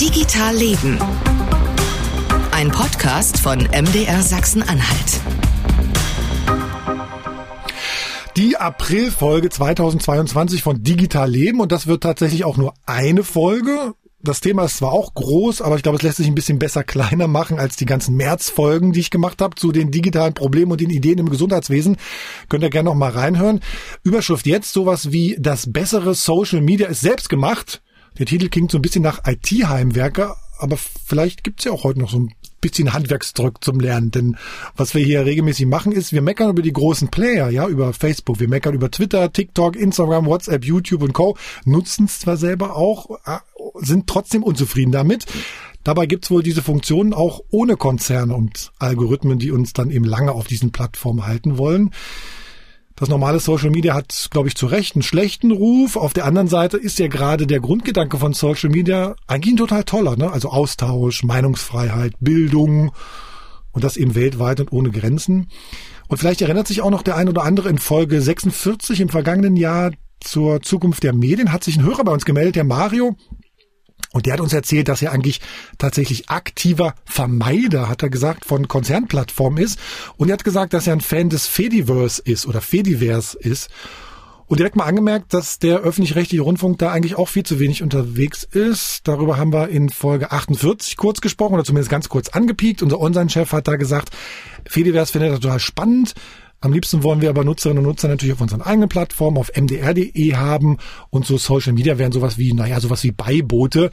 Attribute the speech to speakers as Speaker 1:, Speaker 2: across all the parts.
Speaker 1: Digital Leben. Ein Podcast von MDR Sachsen-Anhalt.
Speaker 2: Die Aprilfolge 2022 von Digital Leben und das wird tatsächlich auch nur eine Folge. Das Thema ist zwar auch groß, aber ich glaube, es lässt sich ein bisschen besser kleiner machen als die ganzen Märzfolgen, die ich gemacht habe zu den digitalen Problemen und den Ideen im Gesundheitswesen. Könnt ihr gerne noch mal reinhören. Überschrift jetzt sowas wie das bessere Social Media ist selbst gemacht. Der Titel klingt so ein bisschen nach IT-Heimwerker, aber vielleicht gibt's ja auch heute noch so ein bisschen Handwerksdruck zum Lernen. Denn was wir hier regelmäßig machen, ist, wir meckern über die großen Player, ja, über Facebook, wir meckern über Twitter, TikTok, Instagram, WhatsApp, YouTube und Co. Nutzen es zwar selber auch, äh, sind trotzdem unzufrieden damit. Dabei gibt's wohl diese Funktionen auch ohne Konzerne und Algorithmen, die uns dann eben lange auf diesen Plattformen halten wollen. Das normale Social Media hat, glaube ich, zu Recht einen schlechten Ruf. Auf der anderen Seite ist ja gerade der Grundgedanke von Social Media eigentlich ein total toller, ne? Also Austausch, Meinungsfreiheit, Bildung und das eben weltweit und ohne Grenzen. Und vielleicht erinnert sich auch noch der ein oder andere in Folge 46 im vergangenen Jahr zur Zukunft der Medien hat sich ein Hörer bei uns gemeldet, der Mario, und der hat uns erzählt, dass er eigentlich tatsächlich aktiver Vermeider, hat er gesagt, von Konzernplattformen ist. Und er hat gesagt, dass er ein Fan des Fediverse ist oder Fediverse ist. Und direkt mal angemerkt, dass der öffentlich-rechtliche Rundfunk da eigentlich auch viel zu wenig unterwegs ist. Darüber haben wir in Folge 48 kurz gesprochen oder zumindest ganz kurz angepiekt. Unser Online-Chef hat da gesagt, Fediverse findet er total spannend. Am liebsten wollen wir aber Nutzerinnen und Nutzer natürlich auf unseren eigenen Plattformen, auf mdr.de haben und so Social Media wären sowas wie, naja, sowas wie Beiboote,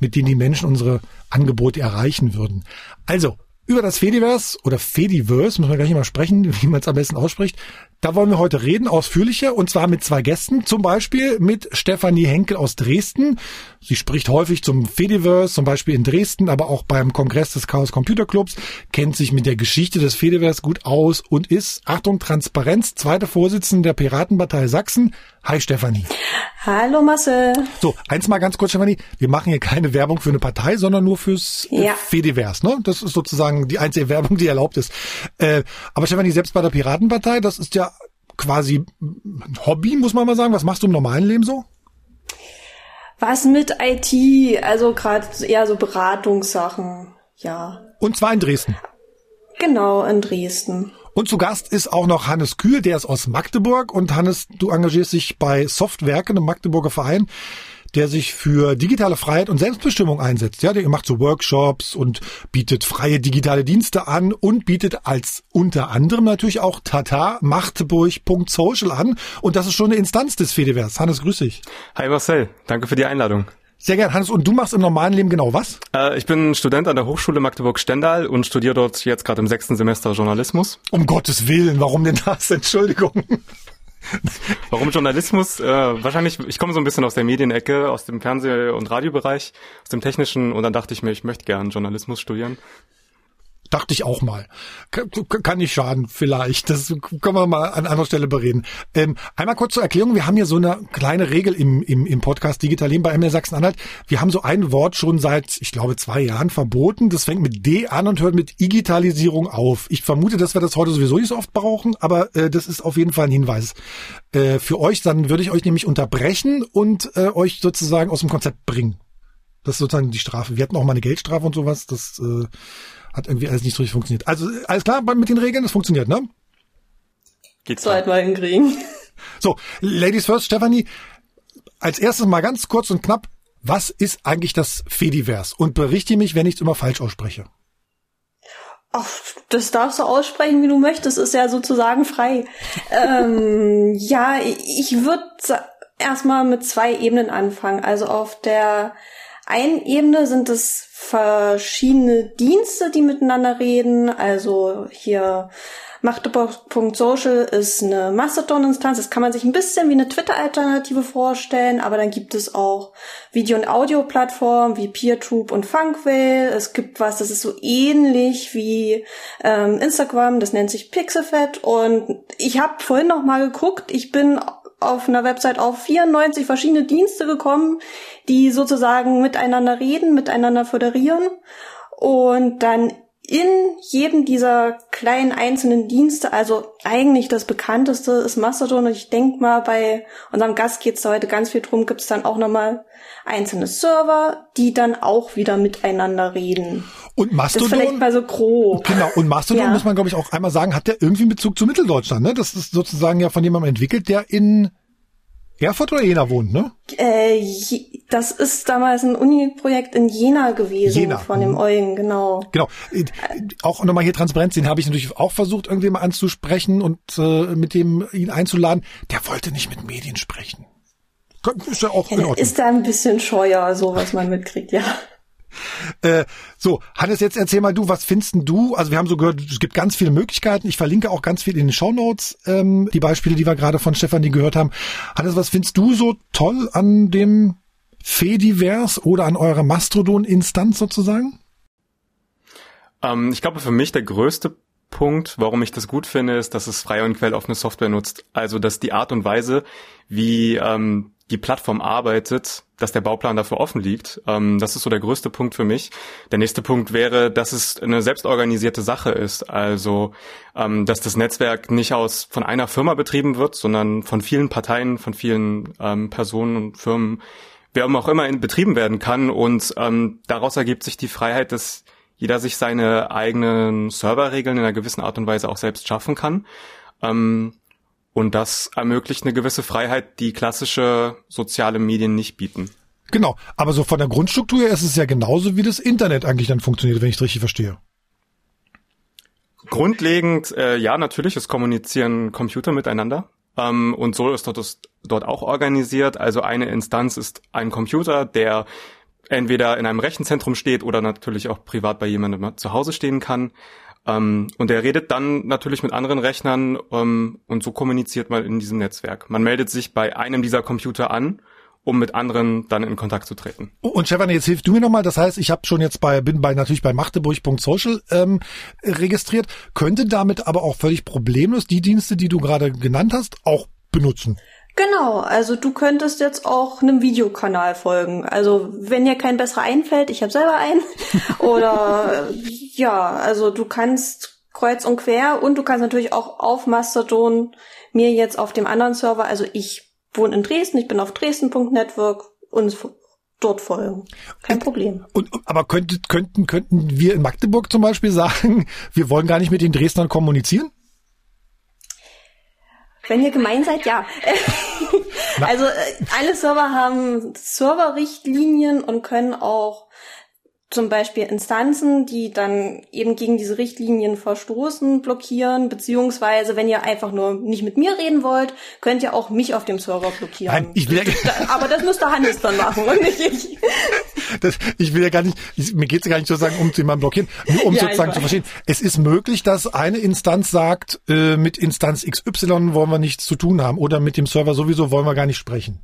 Speaker 2: mit denen die Menschen unsere Angebote erreichen würden. Also, über das Fediverse oder Fediverse, müssen wir gleich mal sprechen, wie man es am besten ausspricht. Da wollen wir heute reden, ausführlicher, und zwar mit zwei Gästen. Zum Beispiel mit Stefanie Henkel aus Dresden. Sie spricht häufig zum Fediverse, zum Beispiel in Dresden, aber auch beim Kongress des Chaos Computer Clubs, kennt sich mit der Geschichte des Fediverse gut aus und ist, Achtung, Transparenz, zweite Vorsitzende der Piratenpartei Sachsen. Hi Stefanie.
Speaker 3: Hallo Marcel.
Speaker 2: So, eins mal ganz kurz, Stefanie. Wir machen hier keine Werbung für eine Partei, sondern nur fürs ja. Fediverse. Ne? Das ist sozusagen die einzige Werbung, die erlaubt ist. Äh, aber Stefanie, selbst bei der Piratenpartei, das ist ja quasi Hobby, muss man mal sagen. Was machst du im normalen Leben so?
Speaker 3: Was mit IT, also gerade eher so Beratungssachen, ja.
Speaker 2: Und zwar in Dresden.
Speaker 3: Genau, in Dresden.
Speaker 2: Und zu Gast ist auch noch Hannes Kühl, der ist aus Magdeburg. Und Hannes, du engagierst dich bei Softwerke, einem Magdeburger Verein der sich für digitale Freiheit und Selbstbestimmung einsetzt. Ja, der macht so Workshops und bietet freie digitale Dienste an und bietet als unter anderem natürlich auch Tata Magdeburg.social an. Und das ist schon eine Instanz des Fediverse. Hannes, grüß dich.
Speaker 4: Hi Marcel, danke für die Einladung.
Speaker 2: Sehr gerne, Hannes. Und du machst im normalen Leben genau was?
Speaker 4: Äh, ich bin Student an der Hochschule Magdeburg-Stendal und studiere dort jetzt gerade im sechsten Semester Journalismus.
Speaker 2: Um Gottes Willen, warum denn das? Entschuldigung.
Speaker 4: Warum Journalismus? Äh, wahrscheinlich, ich komme so ein bisschen aus der Medienecke, aus dem Fernseh- und Radiobereich, aus dem technischen und dann dachte ich mir, ich möchte gern Journalismus studieren.
Speaker 2: Dachte ich auch mal. Kann nicht schaden, vielleicht. Das können wir mal an anderer Stelle bereden. Ähm, einmal kurz zur Erklärung. Wir haben hier so eine kleine Regel im, im, im Podcast Digital Leben bei MR Sachsen-Anhalt. Wir haben so ein Wort schon seit, ich glaube, zwei Jahren verboten. Das fängt mit D an und hört mit Digitalisierung auf. Ich vermute, dass wir das heute sowieso nicht so oft brauchen, aber äh, das ist auf jeden Fall ein Hinweis äh, für euch. Dann würde ich euch nämlich unterbrechen und äh, euch sozusagen aus dem Konzept bringen. Das ist sozusagen die Strafe. Wir hatten auch mal eine Geldstrafe und sowas. Das äh, hat irgendwie alles nicht so richtig funktioniert. Also alles klar mit den Regeln, das funktioniert, ne?
Speaker 3: Geht's Sollte mal hinkriegen.
Speaker 2: So, Ladies first, Stephanie, als erstes mal ganz kurz und knapp, was ist eigentlich das Fediverse? Und berichte mich, wenn ich es immer falsch ausspreche.
Speaker 3: Ach, das darfst du aussprechen, wie du möchtest, ist ja sozusagen frei. ähm, ja, ich würde erstmal mit zwei Ebenen anfangen. Also auf der einen Ebene sind es verschiedene Dienste, die miteinander reden. Also hier Magdeburg.social ist eine Mastodon-Instanz. Das kann man sich ein bisschen wie eine Twitter-Alternative vorstellen, aber dann gibt es auch Video- und Audio-Plattformen wie PeerTube und Funkwell. Es gibt was, das ist so ähnlich wie ähm, Instagram, das nennt sich Pixelfed. Und ich habe vorhin noch mal geguckt, ich bin auf einer Website auf 94 verschiedene Dienste gekommen, die sozusagen miteinander reden, miteinander föderieren. Und dann in jedem dieser kleinen einzelnen Dienste, also eigentlich das bekannteste ist Mastodon und ich denke mal, bei unserem Gast geht es da heute ganz viel drum, gibt es dann auch nochmal einzelne Server, die dann auch wieder miteinander reden.
Speaker 2: Und Mastodon.
Speaker 3: Das ist vielleicht mal so grob.
Speaker 2: Genau, und Mastodon
Speaker 3: Ja.
Speaker 2: muss man, glaube ich, auch einmal sagen, hat der irgendwie einen Bezug zu Mitteldeutschland, ne? Das ist sozusagen ja von jemandem entwickelt, der in Erfurt oder Jena wohnt, ne?
Speaker 3: Äh, das ist damals ein Uni-Projekt in Jena gewesen
Speaker 2: Jena,
Speaker 3: von dem
Speaker 2: mhm.
Speaker 3: Eugen, genau.
Speaker 2: Genau. Auch nochmal hier Transparenz, den habe ich natürlich auch versucht, irgendwie mal anzusprechen und äh, mit dem ihn einzuladen. Der wollte nicht mit Medien sprechen. Ist ja auch
Speaker 3: Ja,
Speaker 2: in Ordnung.
Speaker 3: ist da ein bisschen scheuer, so was man mitkriegt, ja.
Speaker 2: Äh, so, Hannes, jetzt erzähl mal du, was findest du? Also wir haben so gehört, es gibt ganz viele Möglichkeiten. Ich verlinke auch ganz viel in den Shownotes, ähm, die Beispiele, die wir gerade von Stefanie gehört haben. Hannes, was findest du so toll an dem Fediverse oder an eurer Mastodon-Instanz sozusagen?
Speaker 4: Ähm, ich glaube, für mich der größte Punkt, warum ich das gut finde, ist, dass es freie und quelloffene Software nutzt. Also, dass die Art und Weise, wie ähm, die Plattform arbeitet, dass der Bauplan dafür offen liegt. Ähm, das ist so der größte Punkt für mich. Der nächste Punkt wäre, dass es eine selbstorganisierte Sache ist. Also, ähm, dass das Netzwerk nicht aus von einer Firma betrieben wird, sondern von vielen Parteien, von vielen ähm, Personen und Firmen, wer auch immer in, betrieben werden kann. Und ähm, daraus ergibt sich die Freiheit, dass jeder sich seine eigenen Serverregeln in einer gewissen Art und Weise auch selbst schaffen kann. Ähm, und das ermöglicht eine gewisse Freiheit, die klassische soziale Medien nicht bieten.
Speaker 2: Genau, aber so von der Grundstruktur her ist es ja genauso, wie das Internet eigentlich dann funktioniert, wenn ich es richtig verstehe.
Speaker 4: Grundlegend, äh, ja, natürlich, es kommunizieren Computer miteinander. Ähm, und so ist dort, ist dort auch organisiert. Also eine Instanz ist ein Computer, der entweder in einem Rechenzentrum steht oder natürlich auch privat bei jemandem zu Hause stehen kann. Ähm, und er redet dann natürlich mit anderen Rechnern ähm, und so kommuniziert man in diesem Netzwerk. Man meldet sich bei einem dieser Computer an, um mit anderen dann in Kontakt zu treten.
Speaker 2: Und Stefan, jetzt hilfst du mir nochmal. Das heißt, ich habe schon jetzt bei, bin bei natürlich bei machteburg.social ähm, registriert, könnte damit aber auch völlig problemlos die Dienste, die du gerade genannt hast, auch benutzen.
Speaker 3: Genau, also du könntest jetzt auch einem Videokanal folgen. Also wenn dir kein besserer einfällt, ich habe selber einen. Oder ja, also du kannst kreuz und quer und du kannst natürlich auch auf Mastodon mir jetzt auf dem anderen Server, also ich wohne in Dresden, ich bin auf dresden.network uns f- dort folgen. Kein Problem.
Speaker 2: Und, aber könnte, könnten, könnten wir in Magdeburg zum Beispiel sagen, wir wollen gar nicht mit den Dresdnern kommunizieren?
Speaker 3: Wenn ihr gemein seid, ja. also äh, alle Server haben Serverrichtlinien und können auch zum Beispiel Instanzen, die dann eben gegen diese Richtlinien verstoßen, blockieren, beziehungsweise wenn ihr einfach nur nicht mit mir reden wollt, könnt ihr auch mich auf dem Server blockieren.
Speaker 2: Nein, ich will
Speaker 3: Aber das müsste Hannes dann machen und nicht ich.
Speaker 2: Das, ich will ja gar nicht, ich, mir geht es ja gar nicht sozusagen um jemanden blockieren, nur um
Speaker 3: Ja,
Speaker 2: sozusagen zu verstehen. Es ist möglich, dass eine Instanz sagt, äh, mit Instanz XY wollen wir nichts zu tun haben oder mit dem Server sowieso wollen wir gar nicht sprechen.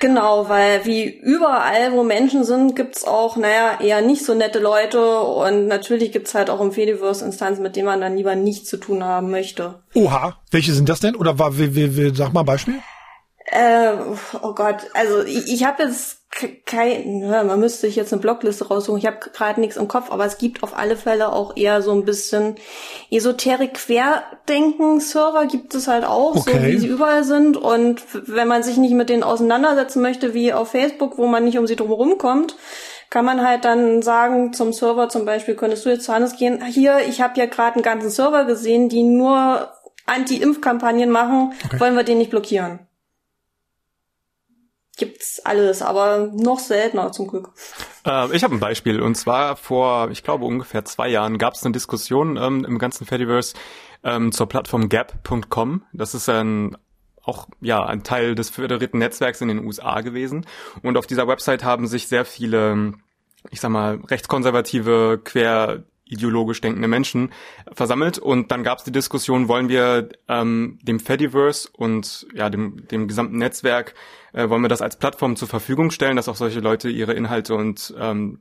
Speaker 3: Genau, weil wie überall, wo Menschen sind, gibt's auch, naja, eher nicht so nette Leute und natürlich gibt's halt auch im Fediverse Instanzen, mit denen man dann lieber nichts zu tun haben möchte.
Speaker 2: Oha, welche sind das denn? Oder war, wie, wie, wie, sag mal ein Beispiel?
Speaker 3: Äh, oh Gott, also ich, ich habe jetzt kein, ja, man müsste sich jetzt eine Blockliste raussuchen. Ich habe gerade nichts im Kopf, aber es gibt auf alle Fälle auch eher so ein bisschen esoterik Querdenken Server gibt es halt auch, so
Speaker 2: Okay.
Speaker 3: wie sie überall sind. Und wenn man sich nicht mit denen auseinandersetzen möchte, wie auf Facebook, wo man nicht um sie drum kommt, kann man halt dann sagen zum Server zum Beispiel, könntest du jetzt zu Hannes gehen, hier, ich habe ja gerade einen ganzen Server gesehen, die nur Anti-Impf-Kampagnen machen, wollen wir den nicht blockieren gibt's alles, aber noch seltener zum Glück.
Speaker 4: Äh, ich habe ein Beispiel und zwar vor, ich glaube ungefähr zwei Jahren gab es eine Diskussion ähm, im ganzen Fediverse ähm, zur Plattform Gap.com. Das ist ein auch ja ein Teil des föderierten Netzwerks in den USA gewesen und auf dieser Website haben sich sehr viele, ich sag mal rechtskonservative, quer ideologisch denkende Menschen versammelt und dann gab es die Diskussion, wollen wir ähm, dem Fediverse und ja dem, dem gesamten Netzwerk, äh, wollen wir das als Plattform zur Verfügung stellen, dass auch solche Leute ihre Inhalte und ähm,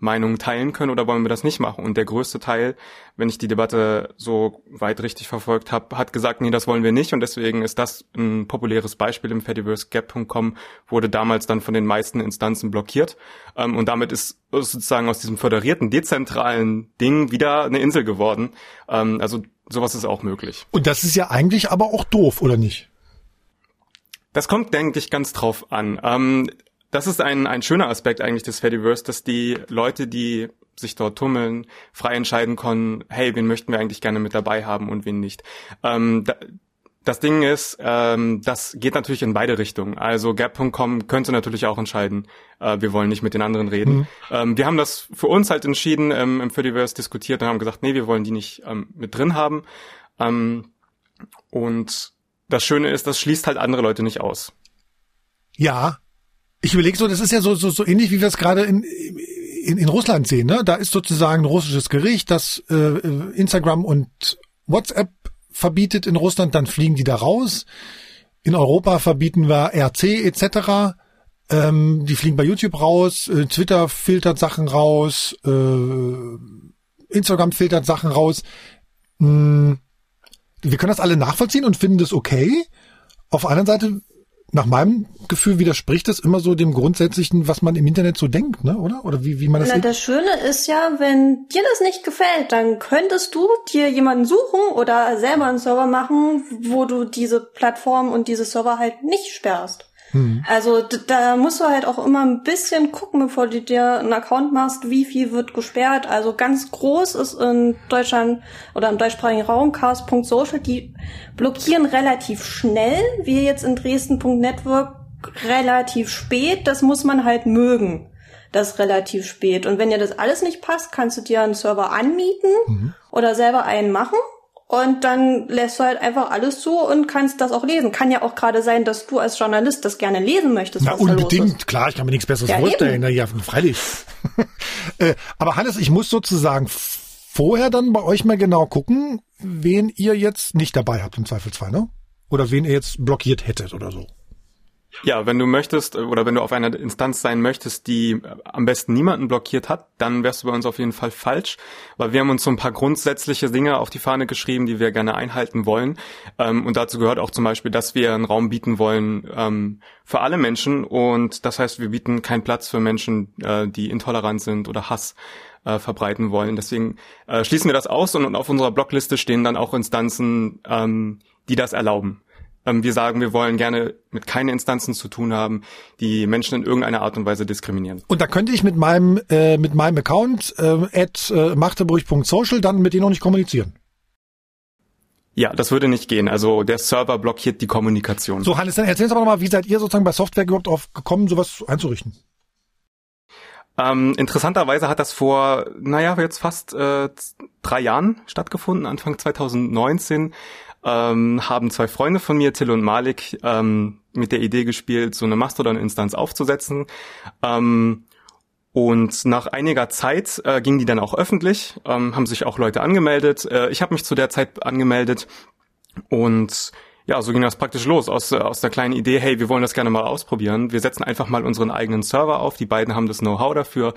Speaker 4: Meinungen teilen können oder wollen wir das nicht machen? Und der größte Teil, wenn ich die Debatte so weit richtig verfolgt habe, hat gesagt, nee, das wollen wir nicht. Und deswegen ist das ein populäres Beispiel im Fediverse-Gap.com, wurde damals dann von den meisten Instanzen blockiert. Ähm, und damit ist sozusagen aus diesem föderierten, dezentralen Ding wieder eine Insel geworden. Ähm, also sowas ist auch möglich.
Speaker 2: Und das ist ja eigentlich aber auch doof, oder nicht?
Speaker 4: Das kommt, denke ich, ganz drauf an. Ähm, das ist ein, ein schöner Aspekt eigentlich des Fediverse, dass die Leute, die sich dort tummeln, frei entscheiden können, hey, wen möchten wir eigentlich gerne mit dabei haben und wen nicht. Ähm, da, das Ding ist, ähm, das geht natürlich in beide Richtungen. Also Gap.com könnte natürlich auch entscheiden, äh, wir wollen nicht mit den anderen reden. Mhm. Ähm, wir haben das für uns halt entschieden, ähm, im Fediverse diskutiert und haben gesagt, nee, wir wollen die nicht ähm, mit drin haben. Ähm, und das Schöne ist, das schließt halt andere Leute nicht aus.
Speaker 2: Ja, ich überlege so, das ist ja so, so, so ähnlich, wie wir es gerade in, in, in Russland sehen. Ne? Da ist sozusagen ein russisches Gericht, das äh, Instagram und WhatsApp verbietet in Russland, dann fliegen die da raus. In Europa verbieten wir RC etc. Ähm, die fliegen bei YouTube raus, äh, Twitter filtert Sachen raus, äh, Instagram filtert Sachen raus. Hm, wir können das alle nachvollziehen und finden das okay. Auf der anderen Seite nach meinem Gefühl widerspricht es immer so dem Grundsätzlichen, was man im Internet so denkt, ne? oder? Oder wie, wie man das
Speaker 3: Na,
Speaker 2: sieht?
Speaker 3: Das Schöne ist ja, wenn dir das nicht gefällt, dann könntest du dir jemanden suchen oder selber einen Server machen, wo du diese Plattform und diese Server halt nicht sperrst. Mhm. Also da musst du halt auch immer ein bisschen gucken, bevor du dir einen Account machst, wie viel wird gesperrt. Also ganz groß ist in Deutschland oder im deutschsprachigen Raum chaos.social, die blockieren relativ schnell, wie jetzt in Dresden.network relativ spät. Das muss man halt mögen. Das relativ spät. Und wenn dir das alles nicht passt, kannst du dir einen Server anmieten mhm. oder selber einen machen und dann lässt du halt einfach alles zu und kannst das auch lesen. Kann ja auch gerade sein, dass du als Journalist das gerne lesen möchtest.
Speaker 2: Na, unbedingt, klar, ich kann mir nichts Besseres ja, vorstellen. Na, ja, freilich. Äh, aber Hannes, ich muss sozusagen vorher dann bei euch mal genau gucken, wen ihr jetzt nicht dabei habt im Zweifelsfall, ne? Oder wen ihr jetzt blockiert hättet oder so.
Speaker 4: Ja, wenn du möchtest oder wenn du auf einer Instanz sein möchtest, die äh, am besten niemanden blockiert hat, dann wärst du bei uns auf jeden Fall falsch, weil wir haben uns so ein paar grundsätzliche Dinge auf die Fahne geschrieben, die wir gerne einhalten wollen. Ähm, und dazu gehört auch zum Beispiel, dass wir einen Raum bieten wollen ähm, für alle Menschen. Und das heißt, wir bieten keinen Platz für Menschen, äh, die intolerant sind oder Hass äh, verbreiten wollen. Deswegen schließen wir das aus und, auf unserer Blockliste stehen dann auch Instanzen, ähm, die das erlauben. Ähm, wir sagen, wir wollen gerne mit keinen Instanzen zu tun haben, die Menschen in irgendeiner Art und Weise diskriminieren.
Speaker 2: Und da könnte ich mit meinem äh, mit meinem Account äh, at äh, machtebrüch.social dann mit denen noch nicht kommunizieren.
Speaker 4: Ja, das würde nicht gehen. Also der Server blockiert die Kommunikation.
Speaker 2: So, Hannes, dann erzähl uns aber nochmal, wie seid ihr sozusagen bei Software überhaupt auf gekommen, sowas einzurichten?
Speaker 4: Ähm, interessanterweise hat das vor, naja, jetzt fast äh, drei Jahren stattgefunden, Anfang 2019 ähm, haben zwei Freunde von mir, Till und Malik, ähm, mit der Idee gespielt, so eine Mastodon-Instanz aufzusetzen. Ähm, und nach einiger Zeit äh, ging die dann auch öffentlich, ähm, haben sich auch Leute angemeldet. Äh, ich habe mich zu der Zeit angemeldet und ja, so ging das praktisch los aus, aus der kleinen Idee, hey, wir wollen das gerne mal ausprobieren. Wir setzen einfach mal unseren eigenen Server auf. Die beiden haben das Know-how dafür.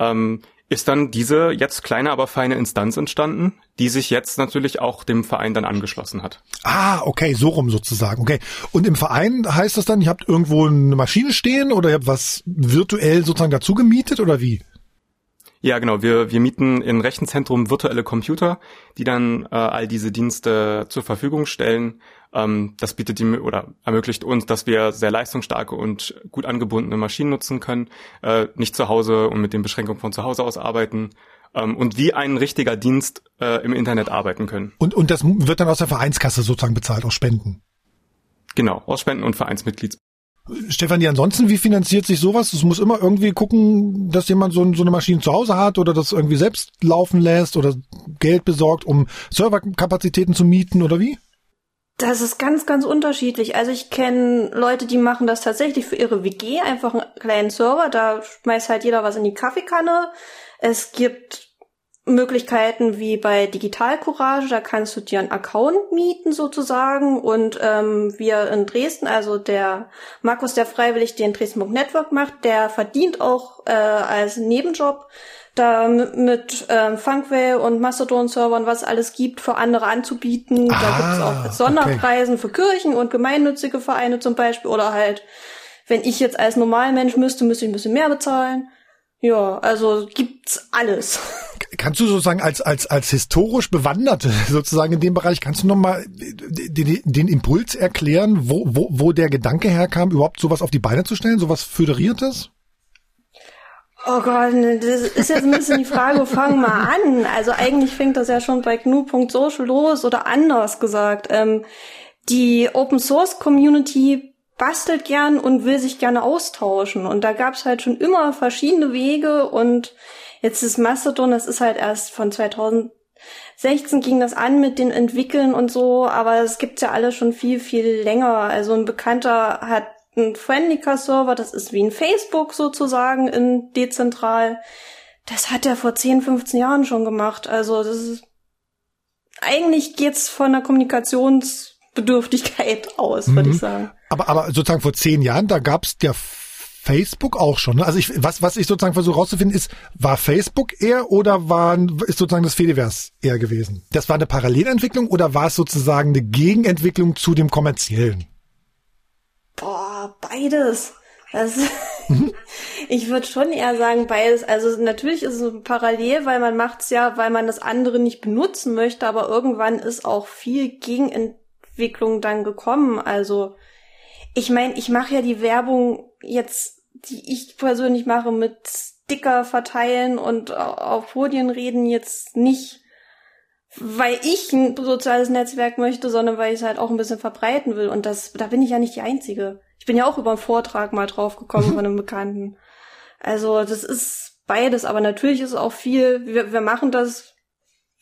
Speaker 4: Ähm, ist dann diese jetzt kleine, aber feine Instanz entstanden, die sich jetzt natürlich auch dem Verein dann angeschlossen hat.
Speaker 2: Ah, okay, so rum sozusagen. Okay. Und im Verein heißt das dann, ihr habt irgendwo eine Maschine stehen oder ihr habt was virtuell sozusagen dazu gemietet oder wie?
Speaker 4: Ja, genau. Wir, wir mieten im Rechenzentrum virtuelle Computer, die dann äh, all diese Dienste zur Verfügung stellen. Ähm, das bietet die oder ermöglicht uns, dass wir sehr leistungsstarke und gut angebundene Maschinen nutzen können, äh, nicht zu Hause und mit den Beschränkungen von zu Hause aus arbeiten ähm, und wie ein richtiger Dienst äh, im Internet arbeiten können.
Speaker 2: Und, und das wird dann aus der Vereinskasse sozusagen bezahlt, aus Spenden?
Speaker 4: Genau, aus Spenden und Vereinsmitglieds.
Speaker 2: Stefanie, ansonsten, wie finanziert sich sowas? Es muss immer irgendwie gucken, dass jemand so, so, eine Maschine zu Hause hat oder das irgendwie selbst laufen lässt oder Geld besorgt, um Serverkapazitäten zu mieten oder wie?
Speaker 3: Das ist ganz, ganz unterschiedlich. Also ich kenne Leute, die machen das tatsächlich für ihre WG, einfach einen kleinen Server, da schmeißt halt jeder was in die Kaffeekanne. Es gibt Möglichkeiten wie bei Digital Courage, da kannst du dir einen Account mieten sozusagen und ähm, wir in Dresden, also der Markus, der freiwillig den Dresden Network macht, der verdient auch äh, als Nebenjob da mit, ähm, Funkway und Mastodon-Servern, was alles gibt, für andere anzubieten. Ah, da gibt's auch Sonderpreisen okay. für Kirchen und gemeinnützige Vereine zum Beispiel oder halt, wenn ich jetzt als Normalmensch müsste, müsste ich ein bisschen mehr bezahlen. Ja, also gibt's alles.
Speaker 2: Kannst du sozusagen als als als historisch Bewanderte sozusagen in dem Bereich kannst du noch mal den, den Impuls erklären, wo wo wo der Gedanke herkam, überhaupt sowas auf die Beine zu stellen, sowas föderiertes?
Speaker 3: Oh Gott, ne, das ist jetzt ein bisschen die Frage, fang mal an. Also eigentlich fängt das ja schon bei GNU.social los oder anders gesagt. Ähm, die Open Source Community bastelt gern und will sich gerne austauschen. Und da gab's halt schon immer verschiedene Wege und jetzt ist Mastodon, das ist halt erst von 2016 ging das an mit den Entwickeln und so, aber es gibt's ja alle schon viel, viel länger. Also ein Bekannter hat ein Friendlica-Server, das ist wie ein Facebook sozusagen in dezentral. Das hat er vor 10, 15 Jahren schon gemacht. Also das ist eigentlich geht's von der Kommunikationsbedürftigkeit aus, würde mhm. ich sagen.
Speaker 2: Aber, aber sozusagen vor zehn Jahren, da gab's der Facebook auch schon. Ne? Also ich, was, was ich sozusagen versuche rauszufinden, ist, war Facebook eher oder war, ist sozusagen das Fediverse eher gewesen? Das war eine Parallelentwicklung oder war es sozusagen eine Gegenentwicklung zu dem kommerziellen?
Speaker 3: Boah, beides. Mhm. ich würde schon eher sagen beides. Also natürlich ist es parallel, weil man macht's ja, weil man das andere nicht benutzen möchte, aber irgendwann ist auch viel Gegenentwicklung dann gekommen. Also ich meine, ich mache ja die Werbung jetzt, die ich persönlich mache, mit Sticker verteilen und auf Podien reden jetzt nicht, weil ich ein soziales Netzwerk möchte, sondern weil ich es halt auch ein bisschen verbreiten will. Und das, da bin ich ja nicht die Einzige. Ich bin ja auch über einen Vortrag mal drauf gekommen von einem Bekannten. Also das ist beides, aber natürlich ist es auch viel, wir, wir machen das,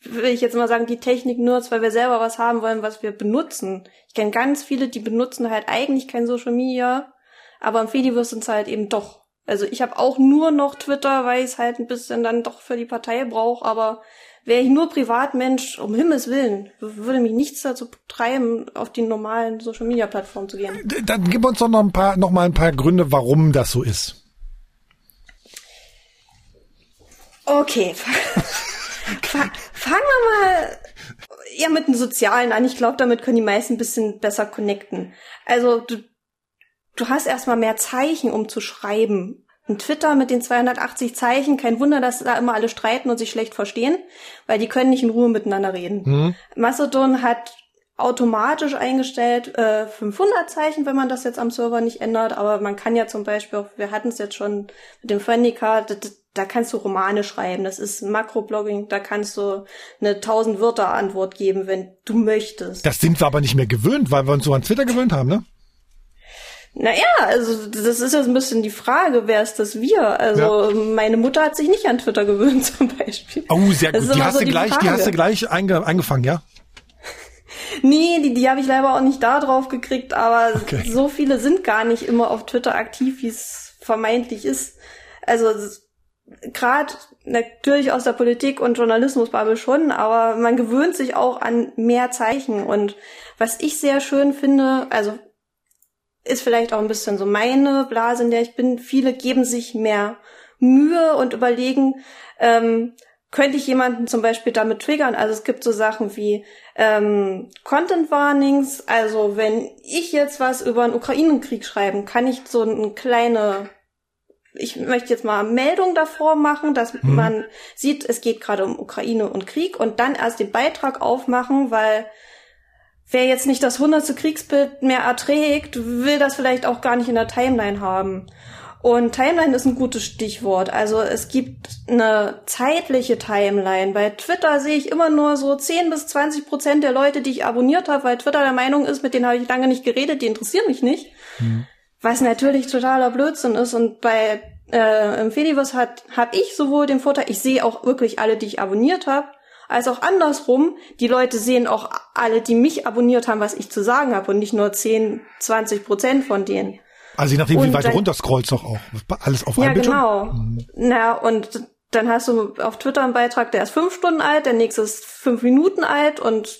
Speaker 3: will ich jetzt mal sagen, die Technik nur, weil wir selber was haben wollen, was wir benutzen. Ich kenne ganz viele, die benutzen halt eigentlich kein Social Media, aber im Fediverse sind es halt eben doch. Also ich habe auch nur noch Twitter, weil ich es halt ein bisschen dann doch für die Partei brauche, aber wäre ich nur Privatmensch, um Himmels Willen, würde mich nichts dazu treiben, auf die normalen Social Media Plattformen zu gehen.
Speaker 2: Dann gib uns doch noch ein paar, noch mal ein paar Gründe, warum das so ist.
Speaker 3: Okay. Fangen wir mal ja mit dem Sozialen an. Ich glaube, damit können die meisten ein bisschen besser connecten. Also du, du hast erstmal mehr Zeichen, um zu schreiben. Ein Twitter mit den 280 Zeichen, kein Wunder, dass da immer alle streiten und sich schlecht verstehen, weil die können nicht in Ruhe miteinander reden. Mhm. Mastodon hat automatisch eingestellt äh, 500 Zeichen, wenn man das jetzt am Server nicht ändert, aber man kann ja zum Beispiel, auch, wir hatten es jetzt schon mit dem Friendly-Card, da kannst du Romane schreiben, das ist Makroblogging, da kannst du eine 1000 Wörter Antwort geben, wenn du möchtest.
Speaker 2: Das sind wir aber nicht mehr gewöhnt, weil wir uns so an Twitter gewöhnt haben, ne?
Speaker 3: Naja, also das ist jetzt ein bisschen die Frage, wer ist das wir? Also ja. meine Mutter hat sich nicht an Twitter gewöhnt zum Beispiel.
Speaker 2: Oh, sehr gut. Die hast, so du gleich, die, die hast du gleich einge eingefangen, ja?
Speaker 3: nee, die, die habe ich leider auch nicht da drauf gekriegt, aber okay. so viele sind gar nicht immer auf Twitter aktiv, wie es vermeintlich ist. Also gerade natürlich aus der Politik und Journalismusbubble schon, aber man gewöhnt sich auch an mehr Zeichen. Und was ich sehr schön finde, also ist vielleicht auch ein bisschen so meine Blase, in der ich bin. Viele geben sich mehr Mühe und überlegen, ähm, könnte ich jemanden zum Beispiel damit triggern? Also es gibt so Sachen wie ähm, Content Warnings. Also wenn ich jetzt was über einen Ukrainenkrieg schreiben, kann ich so eine kleine, ich möchte jetzt mal Meldung davor machen, dass mhm. man sieht, es geht gerade um Ukraine und Krieg und dann erst den Beitrag aufmachen, weil wer jetzt nicht das hundertste Kriegsbild mehr erträgt, will das vielleicht auch gar nicht in der Timeline haben. Und Timeline ist ein gutes Stichwort. Also es gibt eine zeitliche Timeline. Bei Twitter sehe ich immer nur so 10 bis 20 Prozent der Leute, die ich abonniert habe, weil Twitter der Meinung ist, mit denen habe ich lange nicht geredet, die interessieren mich nicht. Mhm. Was natürlich totaler Blödsinn ist. Und bei äh, im Fediverse hat habe ich sowohl den Vorteil, ich sehe auch wirklich alle, die ich abonniert habe, als auch andersrum. Die Leute sehen auch alle, die mich abonniert haben, was ich zu sagen habe und nicht nur 10, 20 Prozent von denen.
Speaker 2: Also je nachdem, und wie weit du runterscrollst doch auch. Alles auf
Speaker 3: ja,
Speaker 2: einem
Speaker 3: Bildschirm? genau. Mhm. Na, und dann hast du auf Twitter einen Beitrag, der ist fünf Stunden alt, der nächste ist fünf Minuten alt und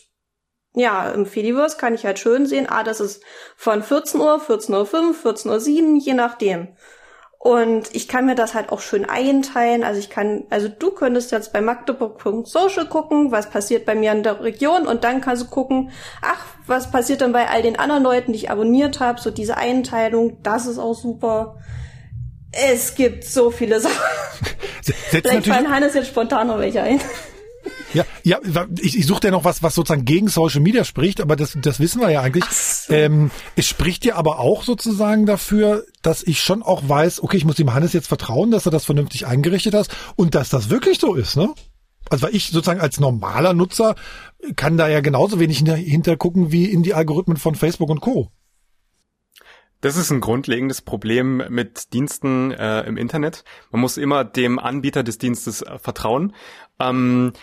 Speaker 3: ja, im Fediverse kann ich halt schön sehen, ah, das ist von 14 Uhr, 14.05 Uhr, 14.07 Uhr, je nachdem. Und ich kann mir das halt auch schön einteilen. Also ich kann, also du könntest jetzt bei Magdeburg.social gucken, was passiert bei mir in der Region und dann kannst du gucken, ach, was passiert denn bei all den anderen Leuten, die ich abonniert habe, so diese Einteilung, das ist auch super. Es gibt so viele Sachen. Vielleicht fallen Hannes jetzt spontan noch welche ein.
Speaker 2: Ja, ja, ich, ich suche ja noch was, was sozusagen gegen Social Media spricht, aber das, das wissen wir ja eigentlich. So. Ähm, es spricht ja aber auch sozusagen dafür, dass ich schon auch weiß, okay, ich muss dem Hannes jetzt vertrauen, dass er das vernünftig eingerichtet hat und dass das wirklich so ist, ne? Also weil ich sozusagen als normaler Nutzer kann da ja genauso wenig hinter gucken wie in die Algorithmen von Facebook und Co.
Speaker 4: Das ist ein grundlegendes Problem mit Diensten äh, im Internet. Man muss immer dem Anbieter des Dienstes äh, vertrauen. Ähm,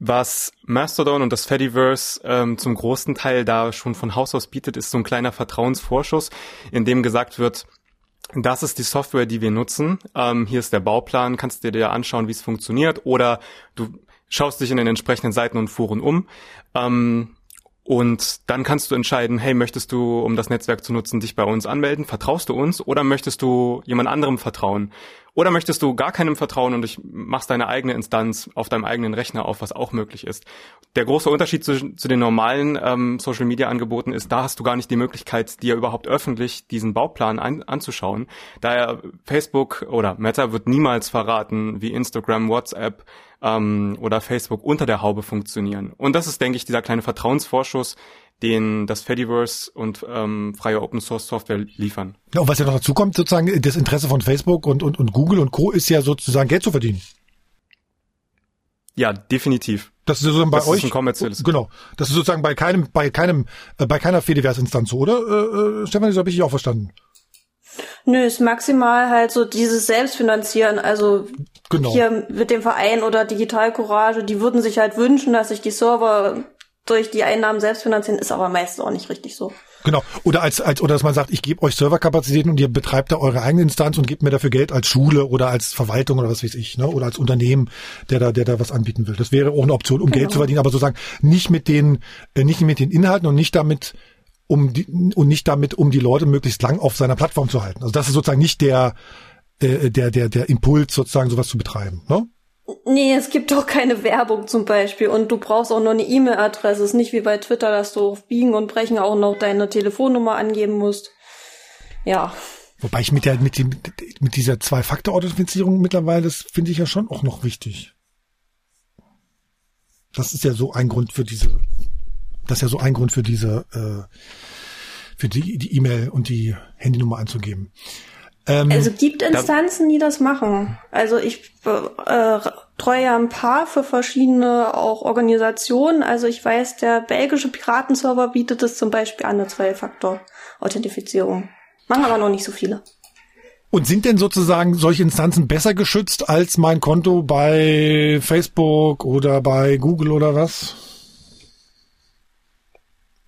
Speaker 4: was Mastodon und das Fediverse ähm, zum großen Teil da schon von Haus aus bietet, ist so ein kleiner Vertrauensvorschuss, in dem gesagt wird, das ist die Software, die wir nutzen. Ähm, hier ist der Bauplan, kannst du dir anschauen, wie es funktioniert, oder du schaust dich in den entsprechenden Seiten und Foren um. Ähm, und dann kannst du entscheiden, hey, möchtest du, um das Netzwerk zu nutzen, dich bei uns anmelden? Vertraust du uns oder möchtest du jemand anderem vertrauen? Oder möchtest du gar keinem vertrauen und ich machst deine eigene Instanz auf deinem eigenen Rechner auf, was auch möglich ist. Der große Unterschied zu, zu den normalen ähm, Social Media Angeboten ist, da hast du gar nicht die Möglichkeit, dir überhaupt öffentlich diesen Bauplan ein, anzuschauen. Daher Facebook oder Meta wird niemals verraten, wie Instagram, WhatsApp ähm, oder Facebook unter der Haube funktionieren. Und das ist, denke ich, dieser kleine Vertrauensvorschuss, den das Fediverse und ähm, freie Open Source Software liefern.
Speaker 2: Ja, und was ja noch dazu kommt, sozusagen das Interesse von Facebook und, und, und Google und Co. ist ja sozusagen Geld zu verdienen.
Speaker 4: Ja, definitiv.
Speaker 2: Das ist sozusagen bei das euch. Ist ein kommerzielles. Genau. Das ist sozusagen bei keinem, bei keinem, äh, bei keiner Fediverse-Instanz so, oder? Äh, äh, Stefan, das habe ich auch verstanden.
Speaker 3: Nö, ist maximal halt so dieses Selbstfinanzieren. Also genau. hier mit dem Verein oder Digital Courage, die würden sich halt wünschen, dass sich die Server durch die Einnahmen selbst finanzieren, ist aber meistens auch nicht richtig so.
Speaker 2: Genau. Oder als, als, oder dass man sagt, ich gebe euch Serverkapazitäten und ihr betreibt da eure eigene Instanz und gebt mir dafür Geld als Schule oder als Verwaltung oder was weiß ich, ne? Oder als Unternehmen, der da, der da was anbieten will. Das wäre auch eine Option, um genau. Geld zu verdienen, aber sozusagen nicht mit den, äh, nicht mit den Inhalten und nicht damit, um die, und nicht damit, um die Leute möglichst lang auf seiner Plattform zu halten. Also das ist sozusagen nicht der, äh, der, der, der Impuls, sozusagen sowas zu betreiben, ne?
Speaker 3: Nee, es gibt doch keine Werbung zum Beispiel und du brauchst auch noch eine E-Mail-Adresse. Es ist nicht wie bei Twitter, dass du auf Biegen und Brechen auch noch deine Telefonnummer angeben musst. Ja.
Speaker 2: Wobei ich mit der, mit, dem, mit dieser Zwei-Faktor-Authentifizierung mittlerweile, das finde ich ja schon auch noch wichtig. Das ist ja so ein Grund für diese, das ist ja so ein Grund für diese, äh, für die, die E-Mail und die Handynummer anzugeben.
Speaker 3: Ähm, also gibt Instanzen, die das machen. Also ich äh, treue ja ein paar für verschiedene auch Organisationen. Also ich weiß, der belgische Piratenserver bietet es zum Beispiel an, eine Zwei-Faktor-Authentifizierung. Machen aber noch nicht so viele.
Speaker 2: Und sind denn sozusagen solche Instanzen besser geschützt als mein Konto bei Facebook oder bei Google oder was?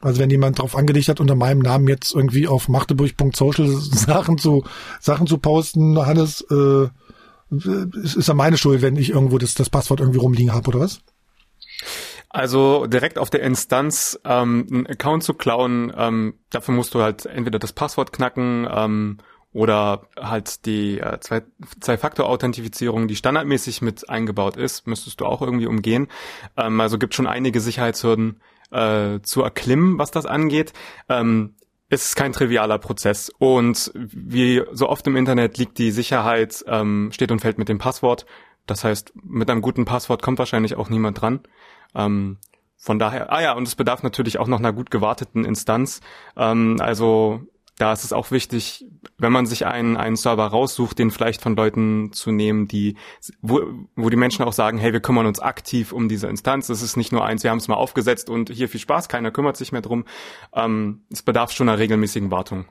Speaker 2: Also wenn jemand darauf angelegt hat, unter meinem Namen jetzt irgendwie auf machteburg.social Sachen zu Sachen zu posten, Hannes, äh, ist, ist ja meine Schuld, wenn ich irgendwo das, das Passwort irgendwie rumliegen habe, oder was?
Speaker 4: Also direkt auf der Instanz ähm, einen Account zu klauen, ähm, dafür musst du halt entweder das Passwort knacken ähm, oder halt die äh, Zwei-Faktor-Authentifizierung, die standardmäßig mit eingebaut ist, müsstest du auch irgendwie umgehen. Ähm, also gibt schon einige Sicherheitshürden, äh, zu erklimmen, was das angeht. Ähm, es ist kein trivialer Prozess und wie so oft im Internet liegt die Sicherheit, ähm, steht und fällt mit dem Passwort. Das heißt, mit einem guten Passwort kommt wahrscheinlich auch niemand dran. Ähm, von daher, ah ja, und es bedarf natürlich auch noch einer gut gewarteten Instanz. Ähm, also da ist es auch wichtig, wenn man sich einen, einen Server raussucht, den vielleicht von Leuten zu nehmen, die, wo, wo die Menschen auch sagen, hey, wir kümmern uns aktiv um diese Instanz. Es ist nicht nur eins, wir haben es mal aufgesetzt und hier viel Spaß, keiner kümmert sich mehr drum. Ähm, es bedarf schon einer regelmäßigen Wartung.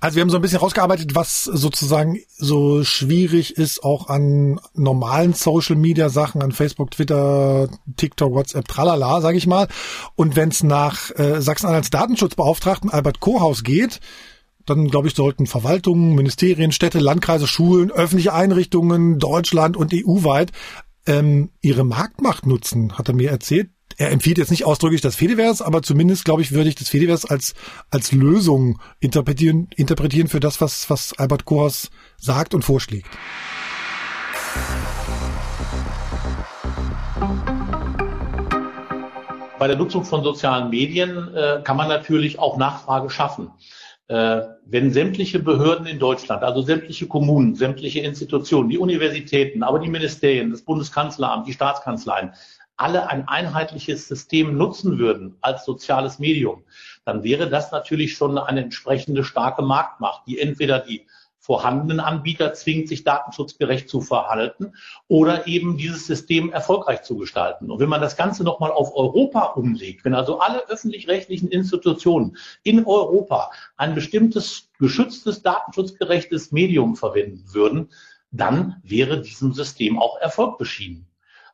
Speaker 2: Also wir haben so ein bisschen rausgearbeitet, was sozusagen so schwierig ist, auch an normalen Social Media Sachen, an Facebook, Twitter, TikTok, WhatsApp, tralala, sage ich mal. Und wenn es nach äh, Sachsen-Anhalts Datenschutzbeauftragten Albert Kohaus geht, dann glaube ich, sollten Verwaltungen, Ministerien, Städte, Landkreise, Schulen, öffentliche Einrichtungen, Deutschland und EU-weit ähm, ihre Marktmacht nutzen, hat er mir erzählt. Er empfiehlt jetzt nicht ausdrücklich das Fediverse, aber zumindest, glaube ich, würde ich das Fediverse als, als Lösung interpretieren, interpretieren für das, was, was Albert Kohrs sagt und vorschlägt.
Speaker 5: Bei der Nutzung von sozialen Medien äh, kann man natürlich auch Nachfrage schaffen. Äh, wenn sämtliche Behörden in Deutschland, also sämtliche Kommunen, sämtliche Institutionen, die Universitäten, aber die Ministerien, das Bundeskanzleramt, die Staatskanzleien, alle ein einheitliches System nutzen würden als soziales Medium, dann wäre das natürlich schon eine entsprechende starke Marktmacht, die entweder die vorhandenen Anbieter zwingt, sich datenschutzgerecht zu verhalten oder eben dieses System erfolgreich zu gestalten. Und wenn man das Ganze nochmal auf Europa umlegt, wenn also alle öffentlich-rechtlichen Institutionen in Europa ein bestimmtes geschütztes, datenschutzgerechtes Medium verwenden würden, dann wäre diesem System auch Erfolg beschieden.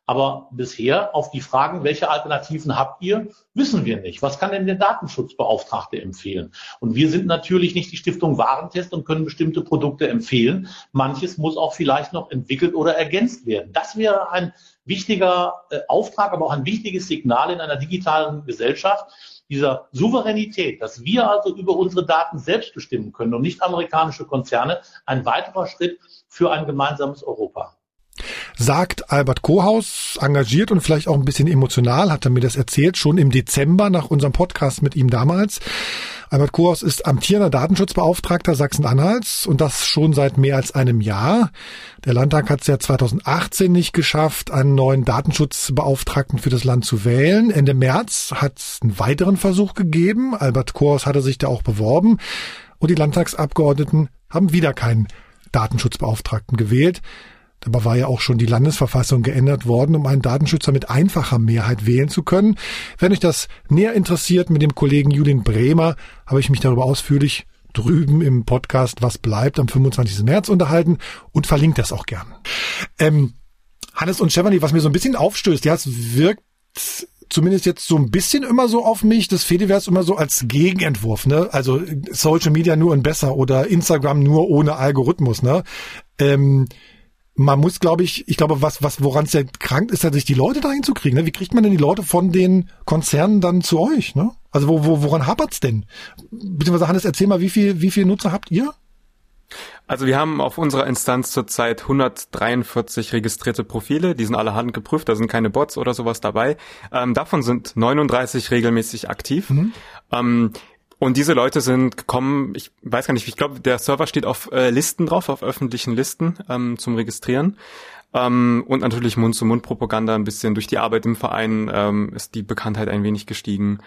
Speaker 5: Aber bisher auf die Fragen, welche Alternativen habt ihr, wissen wir nicht. Was kann denn der Datenschutzbeauftragte empfehlen? Und wir sind natürlich nicht die Stiftung Warentest und können bestimmte Produkte empfehlen. Manches muss auch vielleicht noch entwickelt oder ergänzt werden. Das wäre ein wichtiger äh, Auftrag, aber auch ein wichtiges Signal in einer digitalen Gesellschaft, dieser Souveränität, dass wir also über unsere Daten selbst bestimmen können und nicht amerikanische Konzerne, ein weiterer Schritt für ein gemeinsames Europa
Speaker 2: sagt Albert Kohaus, engagiert und vielleicht auch ein bisschen emotional, hat er mir das erzählt, schon im Dezember nach unserem Podcast mit ihm damals. Albert Kohaus ist amtierender Datenschutzbeauftragter Sachsen-Anhalts und das schon seit mehr als einem Jahr. Der Landtag hat es ja 2018 nicht geschafft, einen neuen Datenschutzbeauftragten für das Land zu wählen. Ende März hat es einen weiteren Versuch gegeben. Albert Kohaus hatte sich da auch beworben und die Landtagsabgeordneten haben wieder keinen Datenschutzbeauftragten gewählt. Dabei war ja auch schon die Landesverfassung geändert worden, um einen Datenschützer mit einfacher Mehrheit wählen zu können. Wenn euch das näher interessiert, mit dem Kollegen Julien Bremer habe ich mich darüber ausführlich drüben im Podcast Was bleibt am 25. März unterhalten und verlinkt das auch gern. Ähm, Hannes und Stefanie, was mir so ein bisschen aufstößt, ja, es wirkt zumindest jetzt so ein bisschen immer so auf mich, das Fediverse immer so als Gegenentwurf, ne? Also Social Media nur und besser oder Instagram nur ohne Algorithmus, ne? Ähm, man muss, glaube ich, ich glaube, was, was, woran es ja krankt, ist sich die Leute dahin zu kriegen. Ne? Wie kriegt man denn die Leute von den Konzernen dann zu euch? Ne? Also wo, wo, woran hapert's denn? Beziehungsweise Hannes, erzähl mal, wie viel, wie viel Nutzer habt ihr?
Speaker 4: Also wir haben auf unserer Instanz zurzeit 143 registrierte Profile, die sind alle handgeprüft, da sind keine Bots oder sowas dabei. Ähm, davon sind 39 regelmäßig aktiv. Mhm. Ähm, und diese Leute sind gekommen, ich weiß gar nicht, ich glaube, der Server steht auf äh, Listen drauf, auf öffentlichen Listen ähm, zum Registrieren. Ähm, und natürlich Mund-zu-Mund-Propaganda ein bisschen durch die Arbeit im Verein ähm, ist die Bekanntheit ein wenig gestiegen.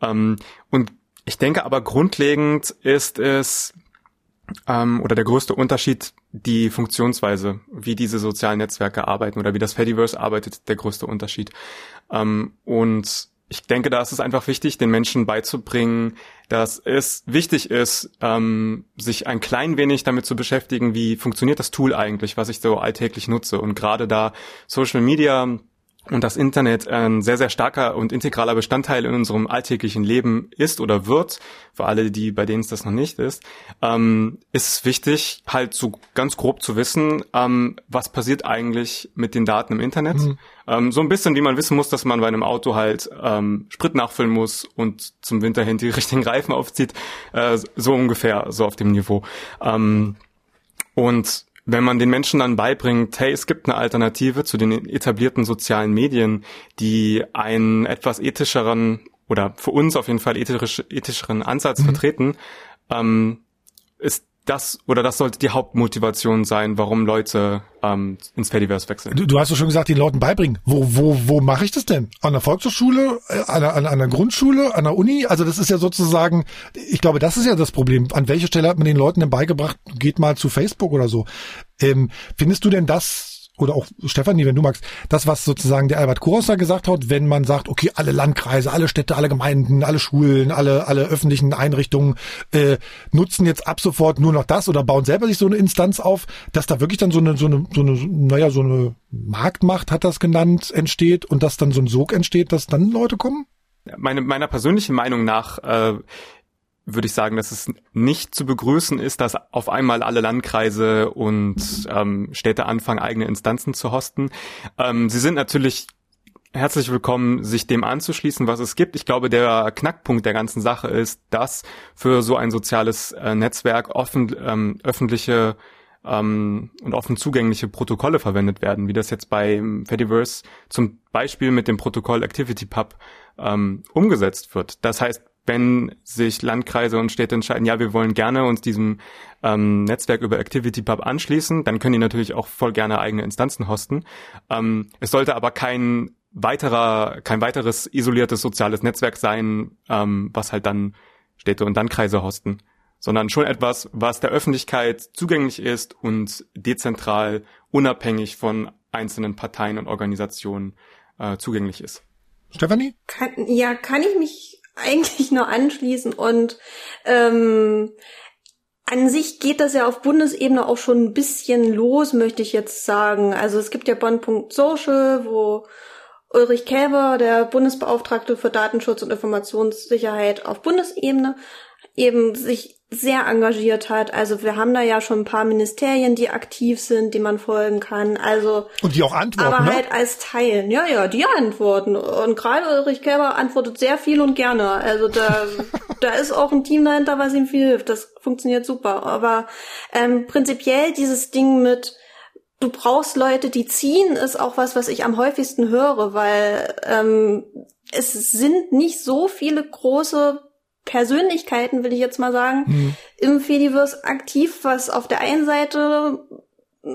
Speaker 4: Ähm, und ich denke aber grundlegend ist es ähm, oder der größte Unterschied die Funktionsweise, wie diese sozialen Netzwerke arbeiten oder wie das Fediverse arbeitet, der größte Unterschied. Ähm, und ich denke, da ist es einfach wichtig, den Menschen beizubringen, dass es wichtig ist, ähm, sich ein klein wenig damit zu beschäftigen, wie funktioniert das Tool eigentlich, was ich so alltäglich nutze. Und gerade da Social Media und das Internet ein sehr, sehr starker und integraler Bestandteil in unserem alltäglichen Leben ist oder wird, für alle, die bei denen es das noch nicht ist, ähm, ist es wichtig, halt so ganz grob zu wissen, ähm, was passiert eigentlich mit den Daten im Internet. Mhm. Ähm, so ein bisschen, wie man wissen muss, dass man bei einem Auto halt ähm, Sprit nachfüllen muss und zum Winter hin die richtigen Reifen aufzieht, äh, so ungefähr, so auf dem Niveau. Ähm, und wenn man den Menschen dann beibringt, hey, es gibt eine Alternative zu den etablierten sozialen Medien, die einen etwas ethischeren oder für uns auf jeden Fall ethisch, ethischeren Ansatz mhm. vertreten, ähm, ist das oder das sollte die Hauptmotivation sein, warum Leute ähm, ins Fediverse wechseln.
Speaker 2: Du, du hast doch schon gesagt, den Leuten beibringen. Wo, wo, wo mache ich das denn? An der Volkshochschule, äh, an der, an, der Grundschule, an der Uni? Also das ist ja sozusagen, ich glaube, das ist ja das Problem. An welcher Stelle hat man den Leuten denn beigebracht, geht mal zu Facebook oder so? Ähm, findest du denn das oder auch Stefanie, wenn du magst, das, was sozusagen der Albert Kurosser gesagt hat, wenn man sagt, okay, alle Landkreise, alle Städte, alle Gemeinden, alle Schulen, alle, alle öffentlichen Einrichtungen äh, nutzen jetzt ab sofort nur noch das oder bauen selber sich so eine Instanz auf, dass da wirklich dann so eine, so eine, so eine, naja, so eine Marktmacht, hat das genannt, entsteht und dass dann so ein Sog entsteht, dass dann Leute kommen?
Speaker 4: Meine, meiner persönlichen Meinung nach äh, würde ich sagen, dass es nicht zu begrüßen ist, dass auf einmal alle Landkreise und ähm, Städte anfangen, eigene Instanzen zu hosten. Ähm, sie sind natürlich herzlich willkommen, sich dem anzuschließen, was es gibt. Ich glaube, der Knackpunkt der ganzen Sache ist, dass für so ein soziales äh, Netzwerk offen, ähm, öffentliche ähm, und offen zugängliche Protokolle verwendet werden, wie das jetzt bei Fediverse zum Beispiel mit dem Protokoll ActivityPub ähm, umgesetzt wird. Das heißt, wenn sich Landkreise und Städte entscheiden, ja, wir wollen gerne uns diesem ähm, Netzwerk über ActivityPub anschließen, dann können die natürlich auch voll gerne eigene Instanzen hosten. Ähm, es sollte aber kein weiterer, kein weiteres isoliertes soziales Netzwerk sein, ähm, was halt dann Städte und Landkreise hosten, sondern schon etwas, was der Öffentlichkeit zugänglich ist und dezentral, unabhängig von einzelnen Parteien und Organisationen äh, zugänglich ist.
Speaker 2: Stefanie?
Speaker 3: Kann, ja, kann ich mich eigentlich nur anschließen und ähm, an sich geht das ja auf Bundesebene auch schon ein bisschen los, möchte ich jetzt sagen. Also es gibt ja Bonn.social, wo Ulrich Käber, der Bundesbeauftragte für Datenschutz und Informationssicherheit auf Bundesebene, eben sich sehr engagiert hat. Also wir haben da ja schon ein paar Ministerien, die aktiv sind, die man folgen kann. Also
Speaker 2: und die auch antworten.
Speaker 3: Aber
Speaker 2: ne?
Speaker 3: halt als Teilen. Ja, ja, die antworten. Und gerade Ulrich Käber antwortet sehr viel und gerne. Also da, da ist auch ein Team dahinter, was ihm viel hilft. Das funktioniert super. Aber ähm, prinzipiell dieses Ding mit Du brauchst Leute, die ziehen, ist auch was, was ich am häufigsten höre, weil ähm, es sind nicht so viele große Persönlichkeiten, will ich jetzt mal sagen, mhm. im Fediverse aktiv, was auf der einen Seite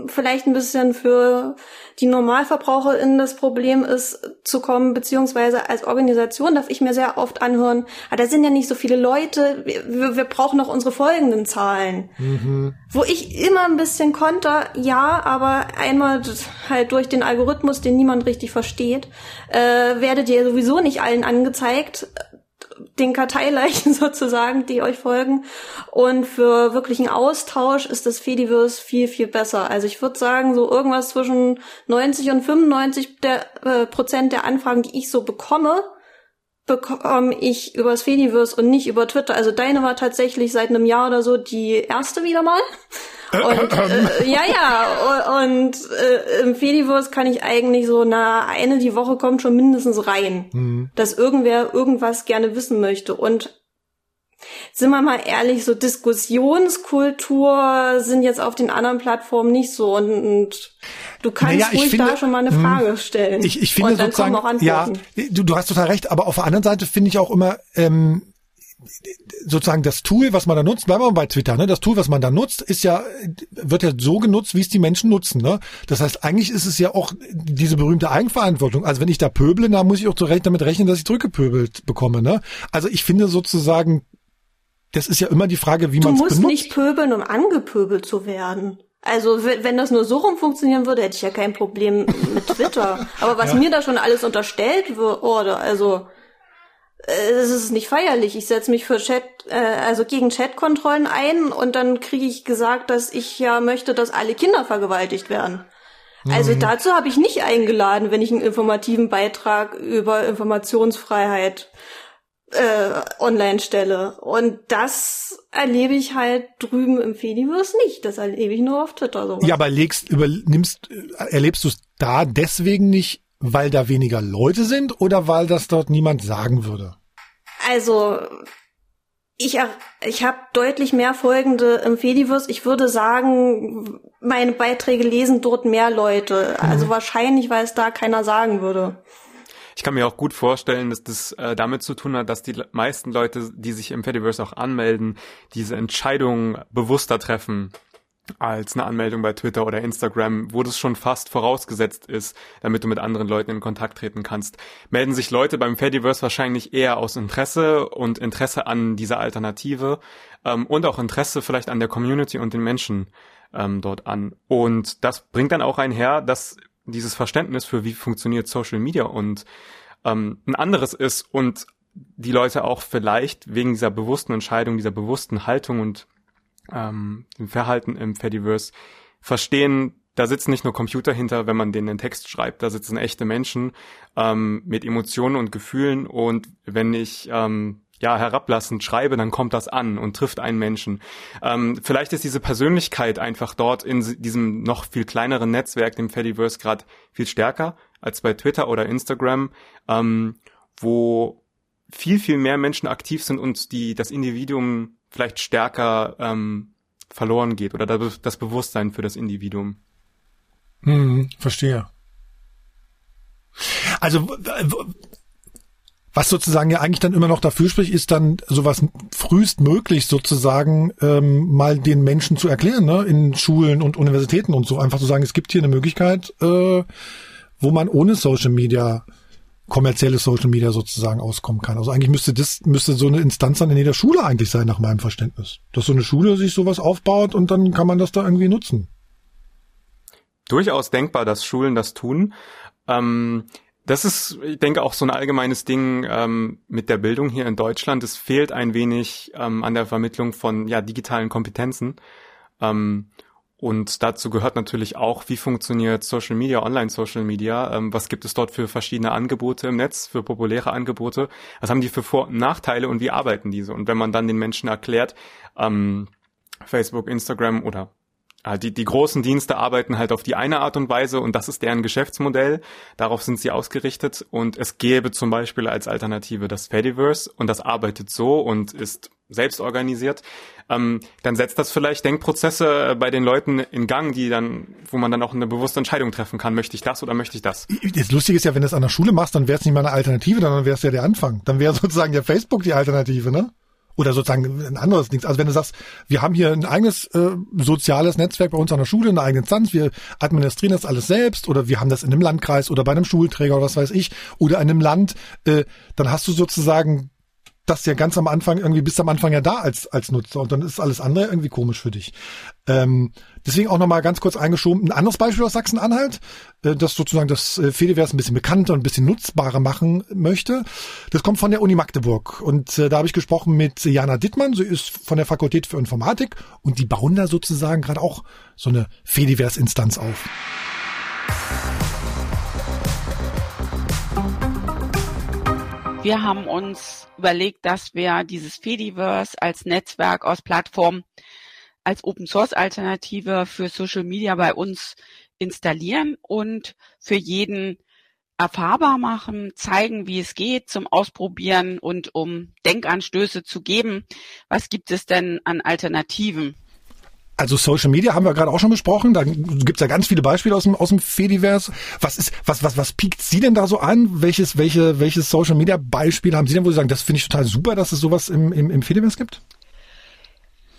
Speaker 3: vielleicht ein bisschen für die NormalverbraucherInnen das Problem ist, zu kommen, beziehungsweise als Organisation darf ich mir sehr oft anhören, ah, da sind ja nicht so viele Leute, wir, wir brauchen noch unsere folgenden Zahlen. Mhm. Wo ich immer ein bisschen konter, ja, aber einmal halt durch den Algorithmus, den niemand richtig versteht, äh, werdet ihr sowieso nicht allen angezeigt den Karteileichen sozusagen, die euch folgen. Und für wirklichen Austausch ist das Fediverse viel, viel besser. Also ich würde sagen, so irgendwas zwischen 90 und 95 der, äh, Prozent der Anfragen, die ich so bekomme, bekomme ich übers Fediverse und nicht über Twitter. Also deine war tatsächlich seit einem Jahr oder so die erste wieder mal. Und äh, ja, ja, und äh, im Fediverse kann ich eigentlich so, na, eine die Woche kommt schon mindestens rein, mhm. dass irgendwer irgendwas gerne wissen möchte. Und sind wir mal ehrlich, so Diskussionskultur sind jetzt auf den anderen Plattformen nicht so und, und du kannst naja, ruhig finde, da schon mal eine hm, Frage stellen.
Speaker 2: Ich, ich finde sozusagen, ja, du, du hast total recht, aber auf der anderen Seite finde ich auch immer, ähm, sozusagen das Tool, was man da nutzt, bleiben wir mal bei Twitter, ne? Das Tool, was man da nutzt, ist ja, wird ja so genutzt, wie es die Menschen nutzen, ne? Das heißt, eigentlich ist es ja auch diese berühmte Eigenverantwortung. Also wenn ich da pöble, dann muss ich auch zurecht damit rechnen, dass ich zurückgepöbelt bekomme, ne? Also ich finde sozusagen, das ist ja immer die Frage, wie man es benutzt.
Speaker 3: Du musst nicht pöbeln, um angepöbelt zu werden. Also wenn das nur so rum funktionieren würde, hätte ich ja kein Problem mit Twitter. Aber was ja. mir da schon alles unterstellt wurde, also äh, es ist nicht feierlich. Ich setze mich für Chat, äh, also gegen Chatkontrollen ein und dann kriege ich gesagt, dass ich ja möchte, dass alle Kinder vergewaltigt werden. Also mhm. dazu habe ich nicht eingeladen, wenn ich einen informativen Beitrag über Informationsfreiheit äh, online stelle. Und das erlebe ich halt drüben im Fediverse nicht. Das erlebe ich nur auf Twitter.
Speaker 2: Sowas. Ja, aber legst, übernimmst, erlebst du es da deswegen nicht weil da weniger Leute sind oder weil das dort niemand sagen würde?
Speaker 3: Also ich, ich habe deutlich mehr Folgende im Fediverse. Ich würde sagen, meine Beiträge lesen dort mehr Leute. Also mhm. wahrscheinlich, weil es da keiner sagen würde.
Speaker 4: Ich kann mir auch gut vorstellen, dass das äh, damit zu tun hat, dass die meisten Leute, die sich im Fediverse auch anmelden, diese Entscheidungen bewusster treffen als eine Anmeldung bei Twitter oder Instagram, wo das schon fast vorausgesetzt ist, damit du mit anderen Leuten in Kontakt treten kannst. Melden sich Leute beim Fediverse wahrscheinlich eher aus Interesse und Interesse an dieser Alternative ähm, und auch Interesse vielleicht an der Community und den Menschen ähm, dort an. Und das bringt dann auch einher, dass dieses Verständnis für wie funktioniert Social Media und ähm, ein anderes ist und die Leute auch vielleicht wegen dieser bewussten Entscheidung, dieser bewussten Haltung und ähm, Verhalten im Fediverse verstehen, da sitzen nicht nur Computer hinter, wenn man denen einen Text schreibt, da sitzen echte Menschen ähm, mit Emotionen und Gefühlen und wenn ich ähm, ja, herablassend schreibe, dann kommt das an und trifft einen Menschen. Ähm, vielleicht ist diese Persönlichkeit einfach dort in diesem noch viel kleineren Netzwerk, dem Fediverse, gerade viel stärker als bei Twitter oder Instagram, ähm, wo viel, viel mehr Menschen aktiv sind und die das Individuum vielleicht stärker ähm, verloren geht oder das Bewusstsein für das Individuum.
Speaker 2: Hm, verstehe. Also was sozusagen ja eigentlich dann immer noch dafür spricht, ist dann sowas frühestmöglich sozusagen ähm, mal den Menschen zu erklären, ne? in Schulen und Universitäten und so. Einfach zu sagen, es gibt hier eine Möglichkeit, äh, wo man ohne Social Media kommerzielle Social Media sozusagen auskommen kann. Also eigentlich müsste das, müsste so eine Instanz dann in jeder Schule eigentlich sein, nach meinem Verständnis. Dass so eine Schule sich sowas aufbaut und dann kann man das da irgendwie nutzen.
Speaker 4: Durchaus denkbar, dass Schulen das tun. Ähm, das ist, ich denke, auch so ein allgemeines Ding ähm, mit der Bildung hier in Deutschland. Es fehlt ein wenig ähm, an der Vermittlung von ja, digitalen Kompetenzen. Ähm, und dazu gehört natürlich auch, wie funktioniert Social Media, Online-Social Media, ähm, was gibt es dort für verschiedene Angebote im Netz, für populäre Angebote, was haben die für Vor- und Nachteile und wie arbeiten diese? Und wenn man dann den Menschen erklärt, ähm, Facebook, Instagram oder die, die großen Dienste arbeiten halt auf die eine Art und Weise und das ist deren Geschäftsmodell. Darauf sind sie ausgerichtet und es gäbe zum Beispiel als Alternative das Fediverse und das arbeitet so und ist selbst organisiert. Ähm, dann setzt das vielleicht Denkprozesse bei den Leuten in Gang, die dann, wo man dann auch eine bewusste Entscheidung treffen kann. Möchte ich das oder möchte ich das?
Speaker 2: Das Lustige ist ja, wenn du es an der Schule machst, dann wäre es nicht mal eine Alternative, dann wäre es ja der Anfang. Dann wäre sozusagen ja Facebook die Alternative, ne? Oder sozusagen ein anderes Ding. Also wenn du sagst, wir haben hier ein eigenes äh, soziales Netzwerk bei uns an der Schule, eine eigene Instanz, wir administrieren das alles selbst oder wir haben das in einem Landkreis oder bei einem Schulträger oder was weiß ich oder in einem Land, äh, dann hast du sozusagen das ja ganz am Anfang irgendwie bist am Anfang ja da als als Nutzer und dann ist alles andere irgendwie komisch für dich. Ähm, deswegen auch nochmal ganz kurz eingeschoben ein anderes Beispiel aus Sachsen-Anhalt, äh, das sozusagen das äh, Fediverse ein bisschen bekannter und ein bisschen nutzbarer machen möchte. Das kommt von der Uni Magdeburg und äh, da habe ich gesprochen mit Jana Dittmann, sie ist von der Fakultät für Informatik und die bauen da sozusagen gerade auch so eine Fediverse-Instanz auf.
Speaker 6: Wir haben uns überlegt, dass wir dieses Fediverse als Netzwerk aus Plattformen als Open Source Alternative für Social Media bei uns installieren und für jeden erfahrbar machen, zeigen, wie es geht, zum Ausprobieren und um Denkanstöße zu geben. Was gibt es denn an Alternativen?
Speaker 2: Also Social Media haben wir gerade auch schon besprochen. Da gibt's ja ganz viele Beispiele aus dem, aus dem Fediverse. Was ist, was, was, was piekt Sie denn da so an? Welches, welche, welches Social Media Beispiel haben Sie denn, wo Sie sagen, das finde ich total super, dass es sowas im, im, im Fediverse gibt?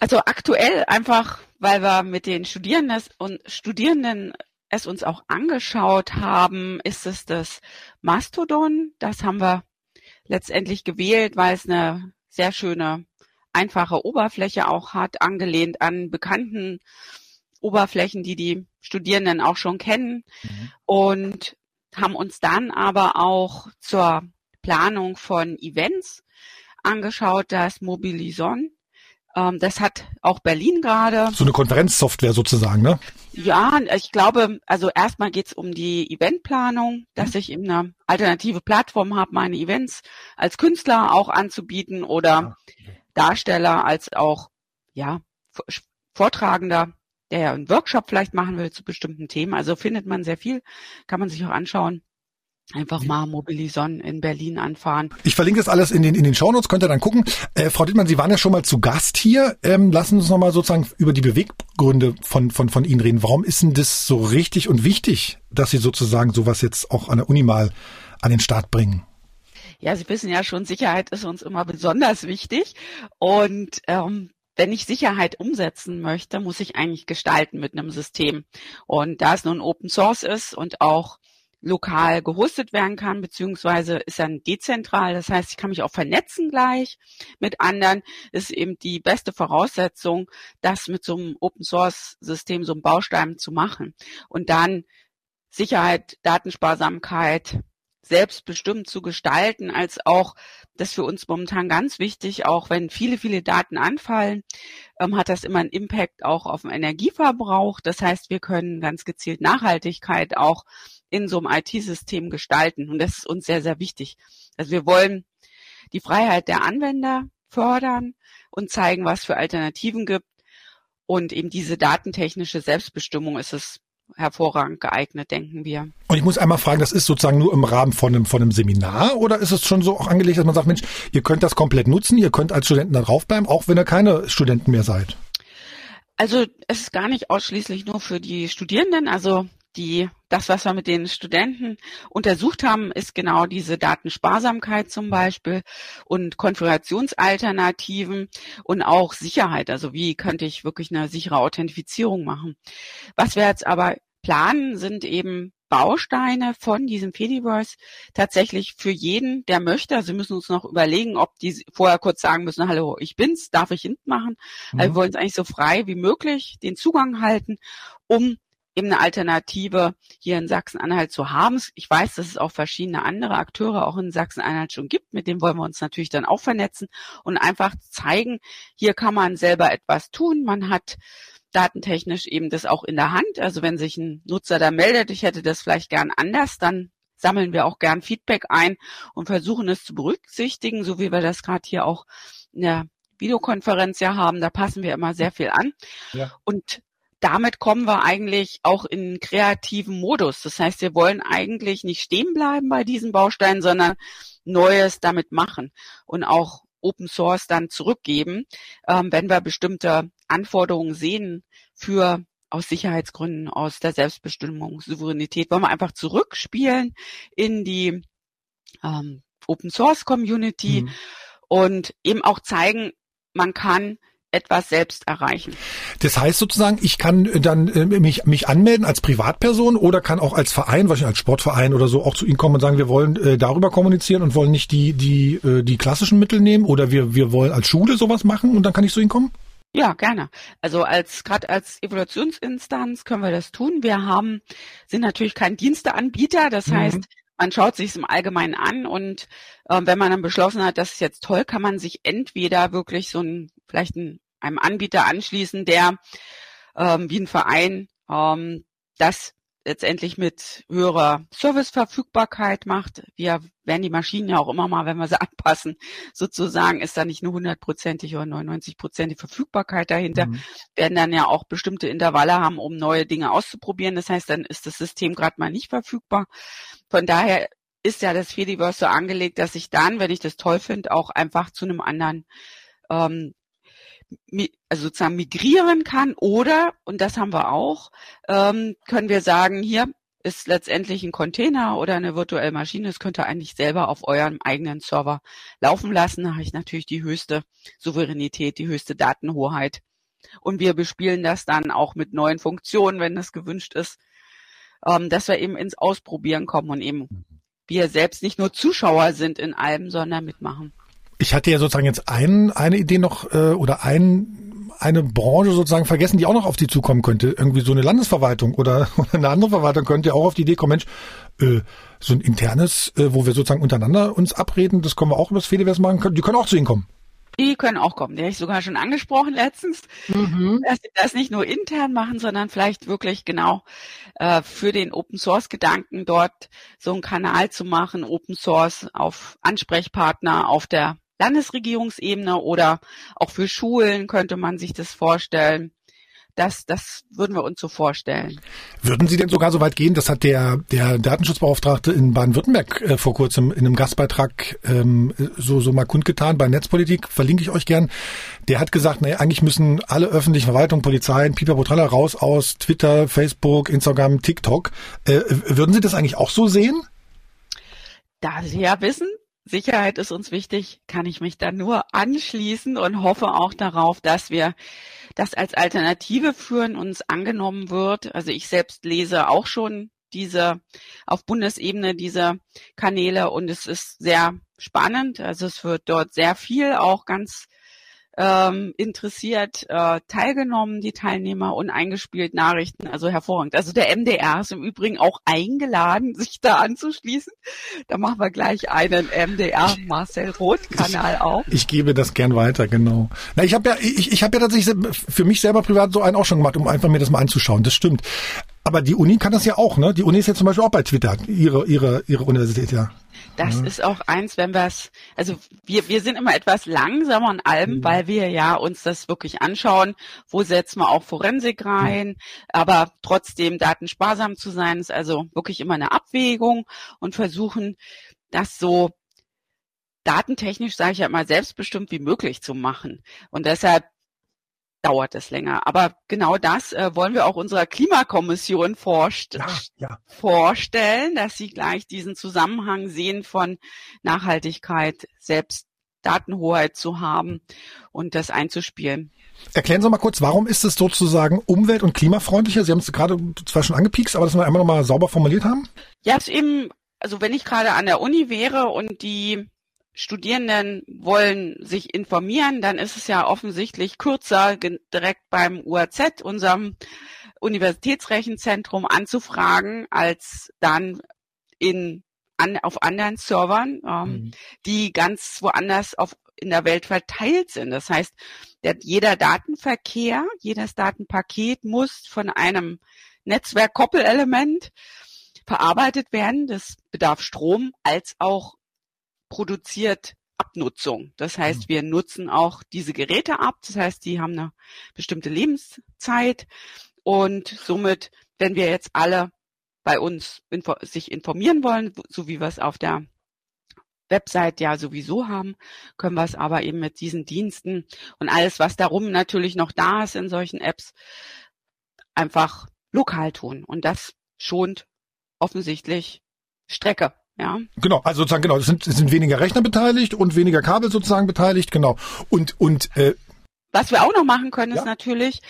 Speaker 6: Also aktuell einfach, weil wir mit den Studierenden und Studierenden es uns auch angeschaut haben, ist es das Mastodon. Das haben wir letztendlich gewählt, weil es eine sehr schöne einfache Oberfläche auch hat, angelehnt an bekannten Oberflächen, die die Studierenden auch schon kennen mhm. und haben uns dann aber auch zur Planung von Events angeschaut, das Mobilison. Ähm, das hat auch Berlin gerade.
Speaker 2: So eine Konferenzsoftware sozusagen, ne?
Speaker 6: Ja, ich glaube, also erstmal geht's um die Eventplanung, dass mhm. ich eben eine alternative Plattform habe, meine Events als Künstler auch anzubieten oder ja. Darsteller als auch ja Vortragender, der ja einen Workshop vielleicht machen will zu bestimmten Themen. Also findet man sehr viel, kann man sich auch anschauen. Einfach mal Mobilison in Berlin anfahren.
Speaker 2: Ich verlinke das alles in den, in den Shownotes, könnt ihr dann gucken. Äh, Frau Dittmann, Sie waren ja schon mal zu Gast hier. Ähm, lassen Sie uns nochmal sozusagen über die Beweggründe von, von, von Ihnen reden. Warum ist denn das so richtig und wichtig, dass Sie sozusagen sowas jetzt auch an der Uni mal an den Start bringen?
Speaker 6: Ja, Sie wissen ja schon, Sicherheit ist uns immer besonders wichtig. Und ähm, wenn ich Sicherheit umsetzen möchte, muss ich eigentlich gestalten mit einem System. Und da es nun Open Source ist und auch lokal gehostet werden kann, beziehungsweise ist dann dezentral. Das heißt, ich kann mich auch vernetzen gleich mit anderen. ist eben die beste Voraussetzung, das mit so einem Open Source System, so einem Baustein zu machen. Und dann Sicherheit, Datensparsamkeit, selbstbestimmt zu gestalten, als auch, das für uns momentan ganz wichtig, auch wenn viele, viele Daten anfallen, ähm, hat das immer einen Impact auch auf den Energieverbrauch. Das heißt, wir können ganz gezielt Nachhaltigkeit auch in so einem IT-System gestalten. Und das ist uns sehr, sehr wichtig. Also wir wollen die Freiheit der Anwender fördern und zeigen, was für Alternativen gibt. Und eben diese datentechnische Selbstbestimmung ist es hervorragend geeignet, denken wir.
Speaker 2: Und ich muss einmal fragen, das ist sozusagen nur im Rahmen von einem, von einem Seminar oder ist es schon so auch angelegt, dass man sagt, Mensch, ihr könnt das komplett nutzen, ihr könnt als Studenten da draufbleiben, auch wenn ihr keine Studenten mehr seid?
Speaker 6: Also es ist gar nicht ausschließlich nur für die Studierenden. Also die, das, was wir mit den Studenten untersucht haben, ist genau diese Datensparsamkeit zum Beispiel und Konfigurationsalternativen und auch Sicherheit. Also wie könnte ich wirklich eine sichere Authentifizierung machen? Was wir jetzt aber planen, sind eben Bausteine von diesem Fediverse tatsächlich für jeden, der möchte. Also müssen uns noch überlegen, ob die vorher kurz sagen müssen, hallo, ich bin's, darf ich mitmachen? Mhm. Also wir wollen es eigentlich so frei wie möglich den Zugang halten, um eben eine Alternative hier in Sachsen-Anhalt zu haben. Ich weiß, dass es auch verschiedene andere Akteure auch in Sachsen-Anhalt schon gibt. Mit denen wollen wir uns natürlich dann auch vernetzen und einfach zeigen, hier kann man selber etwas tun. Man hat datentechnisch eben das auch in der Hand. Also wenn sich ein Nutzer da meldet, ich hätte das vielleicht gern anders, dann sammeln wir auch gern Feedback ein und versuchen es zu berücksichtigen, so wie wir das gerade hier auch in der Videokonferenz ja haben. Da passen wir immer sehr viel an. Ja. Und damit kommen wir eigentlich auch in kreativen Modus. Das heißt, wir wollen eigentlich nicht stehen bleiben bei diesen Bausteinen, sondern Neues damit machen und auch Open Source dann zurückgeben, ähm, wenn wir bestimmte Anforderungen sehen für aus Sicherheitsgründen, aus der Selbstbestimmung, Souveränität, wollen wir einfach zurückspielen in die ähm, Open Source Community mhm. und eben auch zeigen, man kann etwas selbst erreichen.
Speaker 2: Das heißt sozusagen, ich kann dann äh, mich, mich anmelden als Privatperson oder kann auch als Verein, wahrscheinlich als Sportverein oder so, auch zu Ihnen kommen und sagen, wir wollen äh, darüber kommunizieren und wollen nicht die, die, äh, die klassischen Mittel nehmen oder wir, wir wollen als Schule sowas machen und dann kann ich zu Ihnen kommen?
Speaker 6: Ja, gerne. Also als gerade als Evaluationsinstanz können wir das tun. Wir haben sind natürlich kein Diensteanbieter, das mhm. heißt, man schaut sich es im Allgemeinen an und äh, wenn man dann beschlossen hat, das ist jetzt toll, kann man sich entweder wirklich so ein vielleicht ein, einem Anbieter anschließen, der ähm, wie ein Verein ähm, das letztendlich mit höherer Serviceverfügbarkeit macht. Wir werden die Maschinen ja auch immer mal, wenn wir sie anpassen, sozusagen ist da nicht nur hundertprozentig oder 99 Prozent die Verfügbarkeit dahinter, mhm. werden dann ja auch bestimmte Intervalle haben, um neue Dinge auszuprobieren. Das heißt, dann ist das System gerade mal nicht verfügbar. Von daher ist ja das Fediverse so angelegt, dass ich dann, wenn ich das toll finde, auch einfach zu einem anderen ähm, also sozusagen migrieren kann oder, und das haben wir auch, ähm, können wir sagen, hier ist letztendlich ein Container oder eine virtuelle Maschine, das könnt ihr eigentlich selber auf eurem eigenen Server laufen lassen. Da habe ich natürlich die höchste Souveränität, die höchste Datenhoheit. Und wir bespielen das dann auch mit neuen Funktionen, wenn das gewünscht ist, ähm, dass wir eben ins Ausprobieren kommen und eben wir selbst nicht nur Zuschauer sind in allem, sondern mitmachen.
Speaker 2: Ich hatte ja sozusagen jetzt ein, eine Idee noch äh, oder ein, eine Branche sozusagen vergessen, die auch noch auf Sie zukommen könnte. Irgendwie so eine Landesverwaltung oder, oder eine andere Verwaltung könnte ja auch auf die Idee kommen, Mensch, äh, so ein internes, äh, wo wir sozusagen untereinander uns abreden, das können wir auch über das Fediverse machen können. Die können auch zu Ihnen kommen.
Speaker 6: Die können auch kommen. Die habe ich sogar schon angesprochen letztens, mhm. dass sie das nicht nur intern machen, sondern vielleicht wirklich genau äh, für den Open Source Gedanken dort so einen Kanal zu machen, Open Source auf Ansprechpartner auf der Landesregierungsebene oder auch für Schulen könnte man sich das vorstellen. Das, das würden wir uns so vorstellen.
Speaker 2: Würden Sie denn sogar so weit gehen, das hat der, der Datenschutzbeauftragte in Baden-Württemberg äh, vor kurzem in einem Gastbeitrag ähm, so, so mal kundgetan bei Netzpolitik, verlinke ich euch gern. Der hat gesagt, nee, eigentlich müssen alle öffentlichen Verwaltungen, Polizeien, Pieper Botralla raus aus Twitter, Facebook, Instagram, TikTok. Äh, würden Sie das eigentlich auch so sehen?
Speaker 6: Da Sie ja wissen, Sicherheit ist uns wichtig, kann ich mich da nur anschließen und hoffe auch darauf, dass wir das als Alternative führen, uns angenommen wird. Also ich selbst lese auch schon diese auf Bundesebene diese Kanäle und es ist sehr spannend. Also es wird dort sehr viel auch ganz ähm, interessiert äh, teilgenommen, die Teilnehmer und eingespielt Nachrichten, also hervorragend. Also der MDR ist im Übrigen auch eingeladen, sich da anzuschließen. Da machen wir gleich einen MDR Marcel Roth Kanal auf.
Speaker 2: Ich gebe das gern weiter, genau. Na, ich habe ja, ich, ich habe ja tatsächlich für mich selber privat so einen auch schon gemacht, um einfach mir das mal anzuschauen. Das stimmt. Aber die Uni kann das ja auch, ne? Die Uni ist ja zum Beispiel auch bei Twitter, ihre, ihre, ihre Universität, ja.
Speaker 6: Das mhm. ist auch eins, wenn wir es, also wir, wir sind immer etwas langsamer an allem, mhm. weil wir ja uns das wirklich anschauen, wo setzen wir auch Forensik rein, mhm. aber trotzdem datensparsam zu sein, ist also wirklich immer eine Abwägung und versuchen, das so datentechnisch, sage ich ja immer, selbstbestimmt wie möglich zu machen. Und deshalb dauert es länger. Aber genau das äh, wollen wir auch unserer Klimakommission vorst ja, ja. vorstellen, dass sie gleich diesen Zusammenhang sehen von Nachhaltigkeit, selbst Datenhoheit zu haben und das einzuspielen.
Speaker 2: Erklären Sie mal kurz, warum ist es sozusagen umwelt- und klimafreundlicher? Sie haben es gerade zwar schon angepiekst, aber dass wir einmal nochmal sauber formuliert haben?
Speaker 6: Ja, es ist eben, also wenn ich gerade an der Uni wäre und die Studierenden wollen sich informieren, dann ist es ja offensichtlich kürzer, direkt beim UAZ, unserem Universitätsrechenzentrum, anzufragen, als dann in, an, auf anderen Servern, ähm, mhm. die ganz woanders auf, in der Welt verteilt sind. Das heißt, der, jeder Datenverkehr, jedes Datenpaket muss von einem Netzwerkkoppelelement verarbeitet werden. Das bedarf Strom als auch produziert Abnutzung. Das heißt, mhm. wir nutzen auch diese Geräte ab. Das heißt, die haben eine bestimmte Lebenszeit und somit, wenn wir jetzt alle bei uns info sich informieren wollen, so wie wir es auf der Website ja sowieso haben, können wir es aber eben mit diesen Diensten und alles, was darum natürlich noch da ist in solchen Apps, einfach lokal tun. Und das schont offensichtlich Strecke. Ja.
Speaker 2: Genau, also sozusagen, genau, es sind, es sind weniger Rechner beteiligt und weniger Kabel sozusagen beteiligt, genau. Und, und äh,
Speaker 6: was wir auch noch machen können, ja. ist natürlich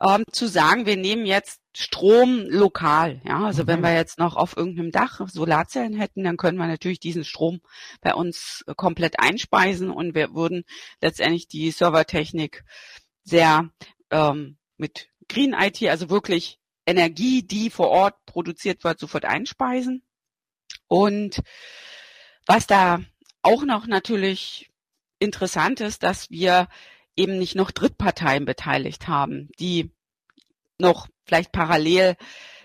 Speaker 6: ähm, zu sagen, wir nehmen jetzt Strom lokal. Ja, also mhm. wenn wir jetzt noch auf irgendeinem Dach Solarzellen hätten, dann können wir natürlich diesen Strom bei uns äh, komplett einspeisen und wir würden letztendlich die Servertechnik sehr ähm, mit Green IT, also wirklich Energie, die vor Ort produziert wird, sofort einspeisen. Und was da auch noch natürlich interessant ist, dass wir eben nicht noch Drittparteien beteiligt haben, die noch vielleicht parallel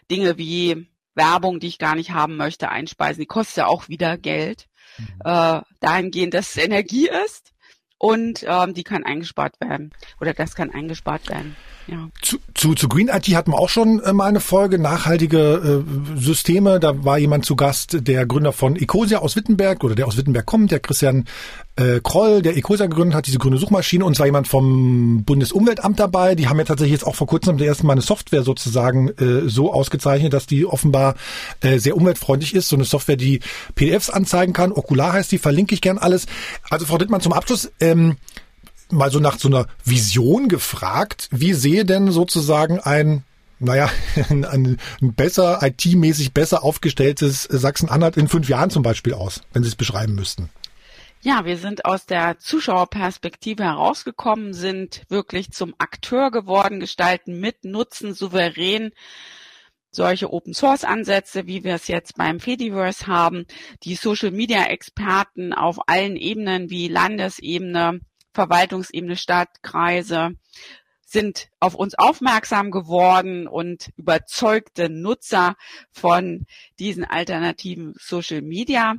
Speaker 6: Dinge wie Werbung, die ich gar nicht haben möchte, einspeisen. Die kostet ja auch wieder Geld. Mhm. Äh, dahingehend, dass es Energie ist und ähm, die kann eingespart werden oder das kann eingespart werden. Ja.
Speaker 2: Zu, zu, zu Green IT hatten wir auch schon äh, mal eine Folge, nachhaltige äh, Systeme. Da war jemand zu Gast, der Gründer von Ecosia aus Wittenberg oder der aus Wittenberg kommt, der Christian äh, Kroll, der Ecosia gegründet hat, diese grüne Suchmaschine und zwar jemand vom Bundesumweltamt dabei. Die haben ja tatsächlich jetzt auch vor kurzem das erste Mal eine Software sozusagen äh, so ausgezeichnet, dass die offenbar äh, sehr umweltfreundlich ist. So eine Software, die PDFs anzeigen kann. Okular heißt die, verlinke ich gern alles. Also Frau Dittmann zum Abschluss. Ähm, mal so nach so einer Vision gefragt. Wie sehe denn sozusagen ein naja, ein, ein besser, IT-mäßig besser aufgestelltes Sachsen-Anhalt in fünf Jahren zum Beispiel aus, wenn Sie es beschreiben müssten?
Speaker 6: Ja, wir sind aus der Zuschauerperspektive herausgekommen, sind wirklich zum Akteur geworden, gestalten mit, nutzen souverän solche Open Source Ansätze, wie wir es jetzt beim Fediverse haben, die Social Media Experten auf allen Ebenen wie Landesebene, Verwaltungsebene, Stadt, Kreise sind auf uns aufmerksam geworden und überzeugte Nutzer von diesen alternativen Social Media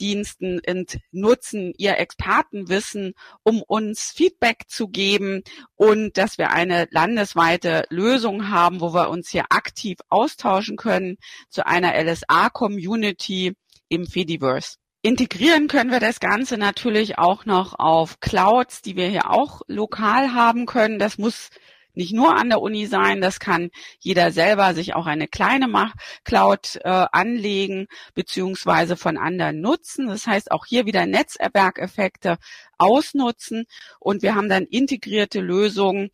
Speaker 6: Diensten und nutzen ihr Expertenwissen, um uns Feedback zu geben und dass wir eine landesweite Lösung haben, wo wir uns hier aktiv austauschen können zu einer LSA Community im Fediverse. Integrieren können wir das Ganze natürlich auch noch auf Clouds, die wir hier auch lokal haben können. Das muss nicht nur an der Uni sein, das kann jeder selber sich auch eine kleine Cloud äh, anlegen beziehungsweise von anderen nutzen. Das heißt auch hier wieder Netzwerkeffekte ausnutzen und wir haben dann integrierte Lösungen,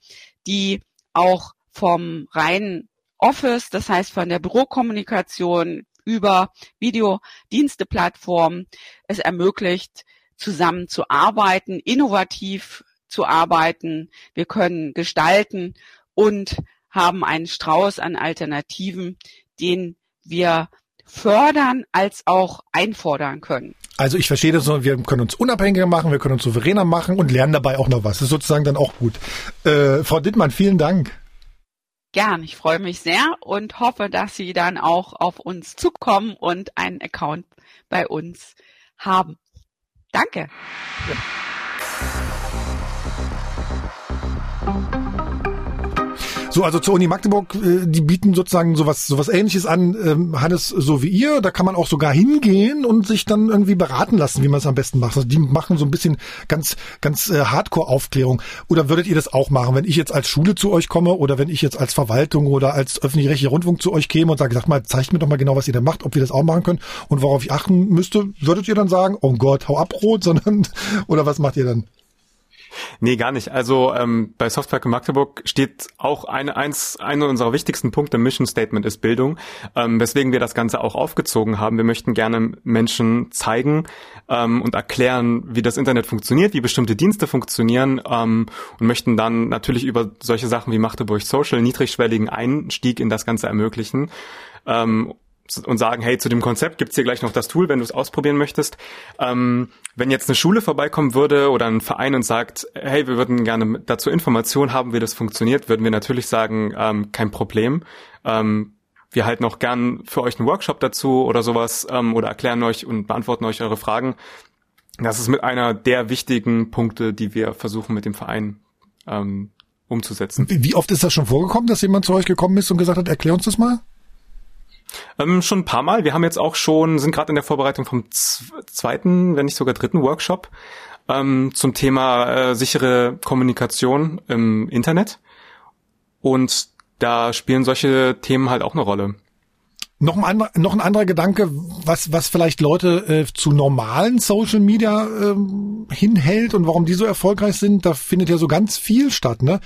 Speaker 6: die auch vom reinen Office, das heißt von der Bürokommunikation über Videodiensteplattformen es ermöglicht, zusammen zu arbeiten, innovativ zu arbeiten. Wir können gestalten und haben einen Strauß an Alternativen, den wir fördern als auch einfordern können.
Speaker 2: Also ich verstehe das so, wir können uns unabhängiger machen, wir können uns souveräner machen und lernen dabei auch noch was. Das ist sozusagen dann auch gut. Äh, Frau Dittmann, vielen Dank.
Speaker 6: Gern, ich freue mich sehr und hoffe, dass Sie dann auch auf uns zukommen und einen Account bei uns haben. Danke. Ja.
Speaker 2: So, also zur Uni Magdeburg, äh, die bieten sozusagen sowas, sowas ähnliches an, ähm, Hannes, so wie ihr. Da kann man auch sogar hingehen und sich dann irgendwie beraten lassen, wie man es am besten macht. Also die machen so ein bisschen ganz, ganz äh, Hardcore-Aufklärung. Oder würdet ihr das auch machen, wenn ich jetzt als Schule zu euch komme oder wenn ich jetzt als Verwaltung oder als öffentlich-rechtlicher Rundfunk zu euch käme und sage, sag mal, zeigt mir doch mal genau, was ihr da macht, ob wir das auch machen können und worauf ich achten müsste, würdet ihr dann sagen, oh Gott, hau ab, Rot, sondern, oder was macht ihr dann?
Speaker 4: Nee, gar nicht. Also ähm, bei Software Magdeburg steht auch eine, eins, einer unserer wichtigsten Punkte im Mission Statement ist Bildung, ähm, weswegen wir das Ganze auch aufgezogen haben. Wir möchten gerne Menschen zeigen ähm, und erklären, wie das Internet funktioniert, wie bestimmte Dienste funktionieren ähm, und möchten dann natürlich über solche Sachen wie Magdeburg Social niedrigschwelligen Einstieg in das Ganze ermöglichen. Ähm, und sagen, hey, zu dem Konzept gibt's hier gleich noch das Tool, wenn du es ausprobieren möchtest. Ähm, wenn jetzt eine Schule vorbeikommen würde oder ein Verein und sagt, hey, wir würden gerne dazu Informationen haben, wie das funktioniert, würden wir natürlich sagen, ähm, kein Problem. Ähm, wir halten auch gern für euch einen Workshop dazu oder sowas ähm, oder erklären euch und beantworten euch eure Fragen. Das ist mit einer der wichtigen Punkte, die wir versuchen mit dem Verein ähm, umzusetzen.
Speaker 2: Wie oft ist das schon vorgekommen, dass jemand zu euch gekommen ist und gesagt hat, erklär uns das mal?
Speaker 4: Ähm, schon ein paar Mal. Wir haben jetzt auch schon, sind gerade in der Vorbereitung vom zweiten, wenn nicht sogar dritten Workshop ähm, zum Thema äh, sichere Kommunikation im Internet. Und da spielen solche Themen halt auch eine Rolle.
Speaker 2: Noch ein, anderer, noch ein anderer Gedanke, was, was vielleicht Leute äh, zu normalen Social Media ähm, hinhält und warum die so erfolgreich sind, da findet ja so ganz viel statt. Ne?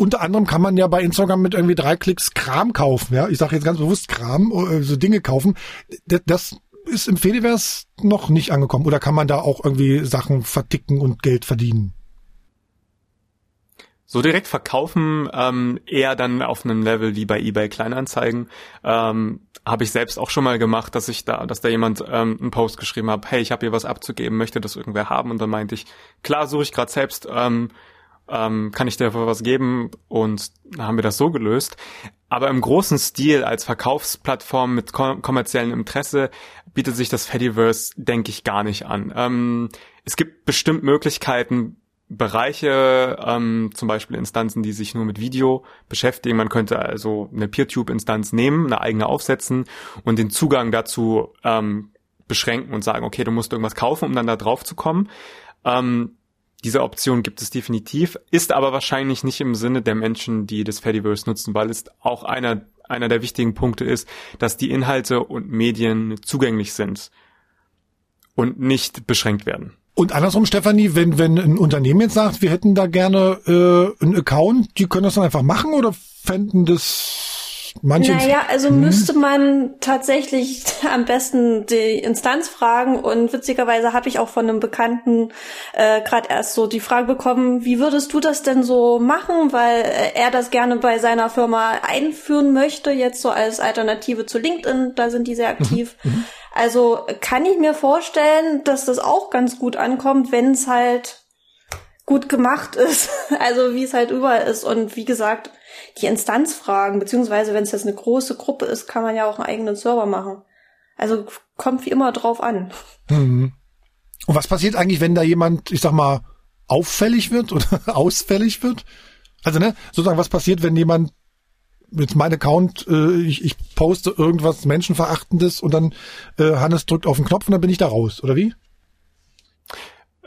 Speaker 2: Unter anderem kann man ja bei Instagram mit irgendwie drei Klicks Kram kaufen. Ja, ich sage jetzt ganz bewusst Kram, äh, so Dinge kaufen. Das ist im Fediverse noch nicht angekommen. Oder kann man da auch irgendwie Sachen verticken und Geld verdienen?
Speaker 4: So direkt verkaufen ähm, eher dann auf einem Level wie bei eBay Kleinanzeigen. Ähm, habe ich selbst auch schon mal gemacht, dass ich da, dass da jemand ähm, einen Post geschrieben hat, hey, ich habe hier was abzugeben, möchte das irgendwer haben? Und dann meinte ich, klar, suche ich gerade selbst. Ähm, ähm, kann ich dir was geben? Und dann haben wir das so gelöst. Aber im großen Stil als Verkaufsplattform mit kom kommerziellem Interesse bietet sich das Fediverse, denke ich, gar nicht an. Ähm, es gibt bestimmt Möglichkeiten, Bereiche, ähm, zum Beispiel Instanzen, die sich nur mit Video beschäftigen. Man könnte also eine PeerTube-Instanz nehmen, eine eigene aufsetzen und den Zugang dazu ähm, beschränken und sagen, okay, du musst irgendwas kaufen, um dann da drauf zu kommen. Ähm, diese Option gibt es definitiv, ist aber wahrscheinlich nicht im Sinne der Menschen, die das Fediverse nutzen, weil es auch einer, einer der wichtigen Punkte ist, dass die Inhalte und Medien zugänglich sind und nicht beschränkt werden.
Speaker 2: Und andersrum, Stefanie, wenn, wenn ein Unternehmen jetzt sagt, wir hätten da gerne äh, einen Account, die können das dann einfach machen oder fänden das manche.
Speaker 3: Naja, also hm. müsste man tatsächlich am besten die Instanz fragen und witzigerweise habe ich auch von einem Bekannten äh, gerade erst so die Frage bekommen, wie würdest du das denn so machen, weil äh, er das gerne bei seiner Firma einführen möchte, jetzt so als Alternative zu LinkedIn, da sind die sehr mhm. aktiv. Mhm. Also kann ich mir vorstellen, dass das auch ganz gut ankommt, wenn es halt gut gemacht ist, also wie es halt überall ist und wie gesagt, die Instanz fragen, beziehungsweise wenn es jetzt eine große Gruppe ist, kann man ja auch einen eigenen Server machen. Also kommt wie immer drauf an.
Speaker 2: Mhm. Und was passiert eigentlich, wenn da jemand, ich sag mal, auffällig wird oder ausfällig wird? Also ne, sozusagen, was passiert, wenn jemand jetzt mein Account, äh, ich, ich poste irgendwas Menschenverachtendes und dann äh, Hannes drückt auf den Knopf und dann bin ich da raus, oder wie?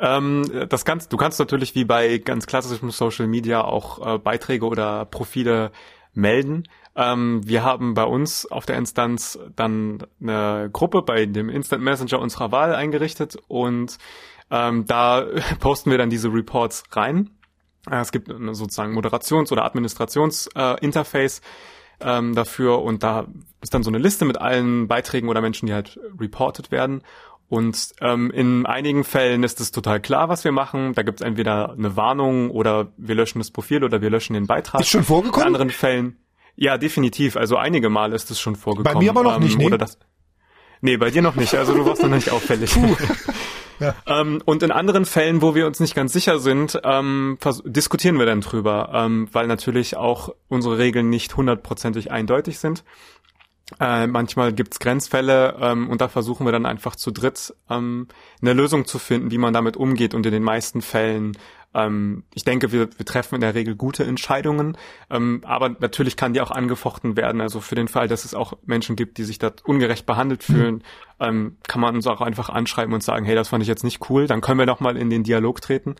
Speaker 4: Ähm, das kannst, du kannst natürlich wie bei ganz klassischem Social Media auch äh, Beiträge oder Profile melden. Ähm, wir haben bei uns auf der Instanz dann eine Gruppe bei dem Instant Messenger unserer Wahl eingerichtet und ähm, da posten wir dann diese Reports rein. Äh, es gibt sozusagen Moderations- oder Administrationsinterface äh, ähm, dafür und da ist dann so eine Liste mit allen Beiträgen oder Menschen, die halt reported werden. Und ähm, in einigen Fällen ist es total klar, was wir machen. Da gibt es entweder eine Warnung oder wir löschen das Profil oder wir löschen den Beitrag.
Speaker 2: Ist schon vorgekommen?
Speaker 4: In anderen Fällen, ja, definitiv. Also einige Male ist es schon vorgekommen.
Speaker 2: Bei mir aber noch nicht,
Speaker 4: ähm, nee. Oder das, nee, bei dir noch nicht. Also du warst noch nicht auffällig. Ja. Ähm, und in anderen Fällen, wo wir uns nicht ganz sicher sind, ähm, diskutieren wir dann drüber, ähm, weil natürlich auch unsere Regeln nicht hundertprozentig eindeutig sind. Äh, manchmal gibt's Grenzfälle ähm, und da versuchen wir dann einfach zu dritt ähm, eine Lösung zu finden, wie man damit umgeht. Und in den meisten Fällen, ähm, ich denke, wir, wir treffen in der Regel gute Entscheidungen, ähm, aber natürlich kann die auch angefochten werden. Also für den Fall, dass es auch Menschen gibt, die sich da ungerecht behandelt mhm. fühlen, ähm, kann man uns auch einfach anschreiben und sagen, hey, das fand ich jetzt nicht cool. Dann können wir doch mal in den Dialog treten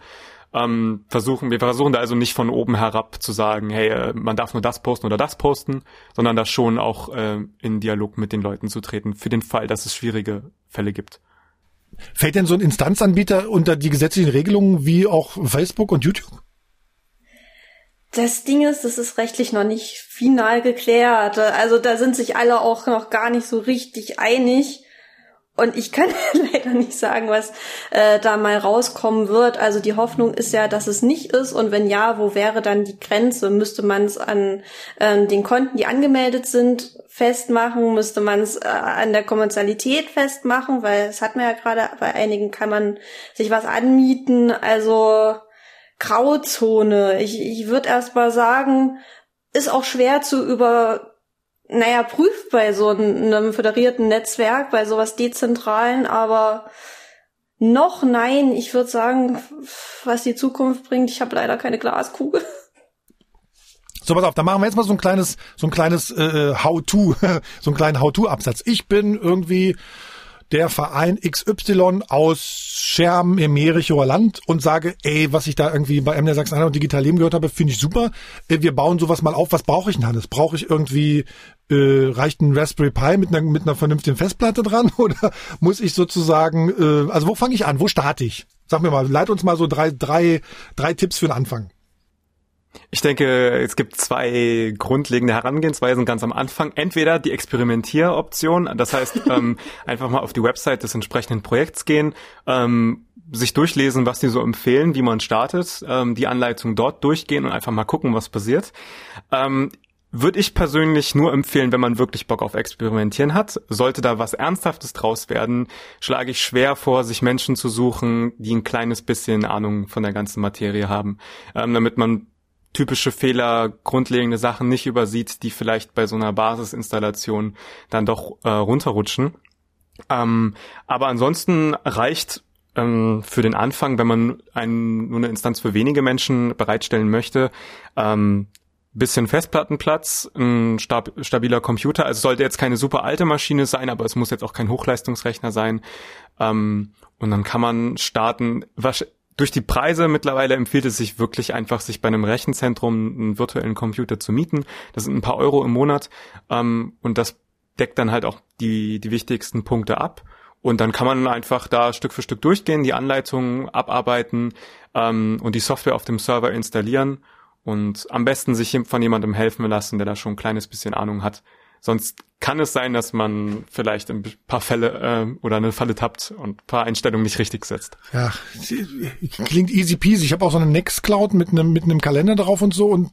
Speaker 4: ähm, versuchen, wir versuchen da also nicht von oben herab zu sagen, hey, äh, man darf nur das posten oder das posten, sondern da schon auch äh, in Dialog mit den Leuten zu treten, für den Fall, dass es schwierige Fälle gibt.
Speaker 2: Fällt denn so ein Instanzanbieter unter die gesetzlichen Regelungen wie auch Facebook und YouTube?
Speaker 3: Das Ding ist, das ist rechtlich noch nicht final geklärt. Also da sind sich alle auch noch gar nicht so richtig einig. Und ich kann leider nicht sagen, was äh, da mal rauskommen wird. Also die Hoffnung ist ja, dass es nicht ist. Und wenn ja, wo wäre dann die Grenze? Müsste man es an äh, den Konten, die angemeldet sind, festmachen? Müsste man es äh, an der Kommerzialität festmachen? Weil es hat man ja gerade, bei einigen kann man sich was anmieten. Also Grauzone. Ich, ich würde erst mal sagen, ist auch schwer zu über naja, prüft bei so einem föderierten Netzwerk, bei sowas Dezentralen, aber noch nein. Ich würde sagen, was die Zukunft bringt, ich habe leider keine Glaskugel.
Speaker 2: So, pass auf, da machen wir jetzt mal so ein kleines, so ein kleines äh, How-to, so einen kleinen How-to-Absatz. Ich bin irgendwie der Verein XY aus Scherm im Merichower Land und sage, ey, was ich da irgendwie bei MDR Sachsen-Anhalt und Digital Leben gehört habe, finde ich super. Äh, wir bauen sowas mal auf. Was brauche ich denn, Hannes? Brauche ich irgendwie, äh, reicht ein Raspberry Pi mit einer, mit einer vernünftigen Festplatte dran oder muss ich sozusagen, äh, also wo fange ich an? Wo starte ich? Sag mir mal, leit uns mal so drei, drei, drei Tipps für den Anfang.
Speaker 4: Ich denke, es gibt zwei grundlegende Herangehensweisen ganz am Anfang. Entweder die Experimentieroption, das heißt ähm, einfach mal auf die Website des entsprechenden Projekts gehen, ähm, sich durchlesen, was die so empfehlen, wie man startet, ähm, die Anleitung dort durchgehen und einfach mal gucken, was passiert. Ähm, würde ich persönlich nur empfehlen, wenn man wirklich Bock auf Experimentieren hat. Sollte da was Ernsthaftes draus werden, schlage ich schwer vor, sich Menschen zu suchen, die ein kleines bisschen Ahnung von der ganzen Materie haben, ähm, damit man typische Fehler, grundlegende Sachen nicht übersieht, die vielleicht bei so einer Basisinstallation dann doch äh, runterrutschen. Ähm, aber ansonsten reicht ähm, für den Anfang, wenn man ein, nur eine Instanz für wenige Menschen bereitstellen möchte, ähm, bisschen Festplattenplatz, ein stab stabiler Computer. Also sollte jetzt keine super alte Maschine sein, aber es muss jetzt auch kein Hochleistungsrechner sein. Ähm, und dann kann man starten. Durch die Preise mittlerweile empfiehlt es sich wirklich einfach, sich bei einem Rechenzentrum einen virtuellen Computer zu mieten. Das sind ein paar Euro im Monat ähm, und das deckt dann halt auch die, die wichtigsten Punkte ab. Und dann kann man einfach da Stück für Stück durchgehen, die Anleitungen abarbeiten ähm, und die Software auf dem Server installieren und am besten sich von jemandem helfen lassen, der da schon ein kleines bisschen Ahnung hat, Sonst kann es sein, dass man vielleicht ein paar Fälle äh, oder eine Falle tappt und paar Einstellungen nicht richtig setzt.
Speaker 2: Ja, klingt easy peasy. Ich habe auch so eine Nextcloud mit einem mit einem Kalender drauf und so und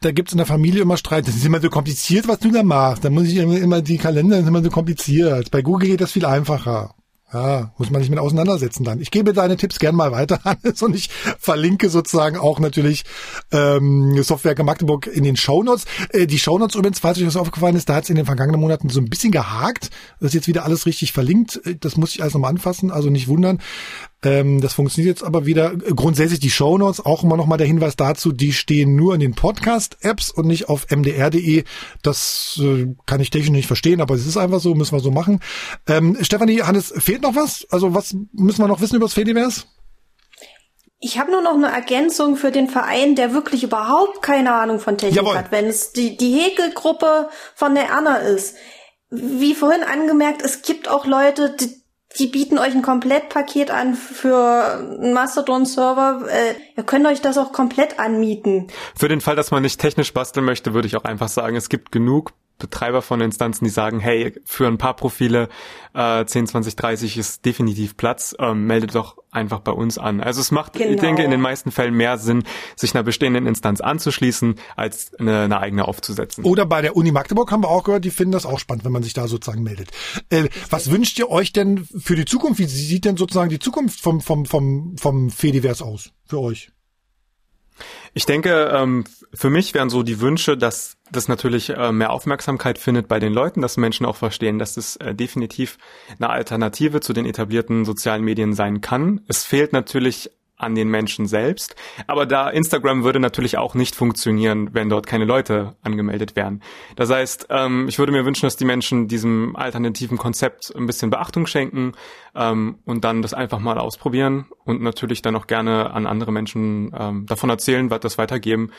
Speaker 2: da gibt's in der Familie immer Streit. Das ist immer so kompliziert, was du da machst. Da muss ich immer, immer die Kalender sind immer so kompliziert. Bei Google geht das viel einfacher. Ja, muss man sich mit auseinandersetzen dann. Ich gebe deine Tipps gern mal weiter, Hannes, und ich verlinke sozusagen auch natürlich ähm, Softwerke Magdeburg in den Shownotes. Äh, die Shownotes übrigens, falls euch das aufgefallen ist, da hat es in den vergangenen Monaten so ein bisschen gehakt. Das ist jetzt wieder alles richtig verlinkt. Äh, das muss ich alles nochmal anfassen, also nicht wundern. Ähm, das funktioniert jetzt aber wieder. Grundsätzlich die Show Notes, auch immer nochmal der Hinweis dazu, die stehen nur in den Podcast-Apps und nicht auf mdr.de. Das äh, kann ich technisch nicht verstehen, aber es ist einfach so, müssen wir so machen. Ähm, Stefanie, Hannes, fehlt noch was? Also was müssen wir noch wissen über das Fediverse?
Speaker 3: Ich habe nur noch eine Ergänzung für den Verein, der wirklich überhaupt keine Ahnung von Technik
Speaker 2: Jawohl.
Speaker 3: hat. Wenn es die, die Häkelgruppe von der Anna ist. Wie vorhin angemerkt, es gibt auch Leute, die, die bieten euch ein Komplettpaket an für einen Mastodon-Server. Äh, ihr könnt euch das auch komplett anmieten.
Speaker 4: Für den Fall, dass man nicht technisch basteln möchte, würde ich auch einfach sagen, es gibt genug Betreiber von Instanzen, die sagen, hey, für ein paar Profile äh, 10, 20, 30 ist definitiv Platz, ähm, meldet doch einfach bei uns an. Also es macht, genau. ich denke, in den meisten Fällen mehr Sinn, sich einer bestehenden Instanz anzuschließen, als eine, eine eigene aufzusetzen.
Speaker 2: Oder bei der Uni Magdeburg haben wir auch gehört, die finden das auch spannend, wenn man sich da sozusagen meldet. Äh, was wünscht ihr euch denn für die Zukunft? Wie sieht denn sozusagen die Zukunft vom, vom, vom, vom Fediverse aus für euch?
Speaker 4: Ich denke, ähm, für mich wären so die Wünsche, dass das natürlich äh, mehr Aufmerksamkeit findet bei den Leuten, dass Menschen auch verstehen, dass es äh, definitiv eine Alternative zu den etablierten sozialen Medien sein kann. Es fehlt natürlich an den Menschen selbst. Aber da Instagram würde natürlich auch nicht funktionieren, wenn dort keine Leute angemeldet wären. Das heißt, ähm, ich würde mir wünschen, dass die Menschen diesem alternativen Konzept ein bisschen Beachtung schenken ähm, und dann das einfach mal ausprobieren und natürlich dann auch gerne an andere Menschen ähm, davon erzählen, das weitergeben.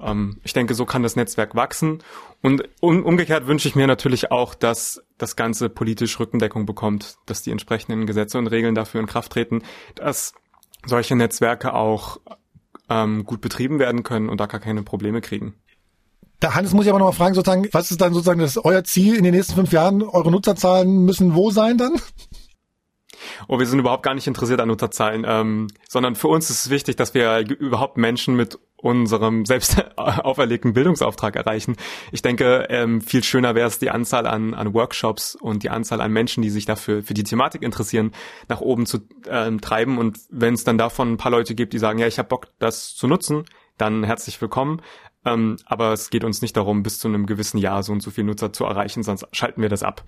Speaker 4: Ähm, ich denke, so kann das Netzwerk wachsen. Und um, umgekehrt wünsche ich mir natürlich auch, dass das Ganze politisch Rückendeckung bekommt, dass die entsprechenden Gesetze und Regeln dafür in Kraft treten, dass solche Netzwerke auch ähm, gut betrieben werden können und da gar keine Probleme kriegen.
Speaker 2: Da Hannes muss ich aber noch mal fragen, sozusagen, was ist dann sozusagen das euer Ziel in den nächsten fünf Jahren? Eure Nutzerzahlen müssen wo sein dann?
Speaker 4: Oh, wir sind überhaupt gar nicht interessiert an Nutzerzahlen, ähm, sondern für uns ist es wichtig, dass wir überhaupt Menschen mit unserem selbst auferlegten Bildungsauftrag erreichen. Ich denke, ähm, viel schöner wäre es, die Anzahl an, an Workshops und die Anzahl an Menschen, die sich dafür für die Thematik interessieren, nach oben zu ähm, treiben. Und wenn es dann davon ein paar Leute gibt, die sagen, ja, ich habe Bock, das zu nutzen, dann herzlich willkommen. Ähm, aber es geht uns nicht darum, bis zu einem gewissen Jahr so und so viel Nutzer zu erreichen, sonst schalten wir das ab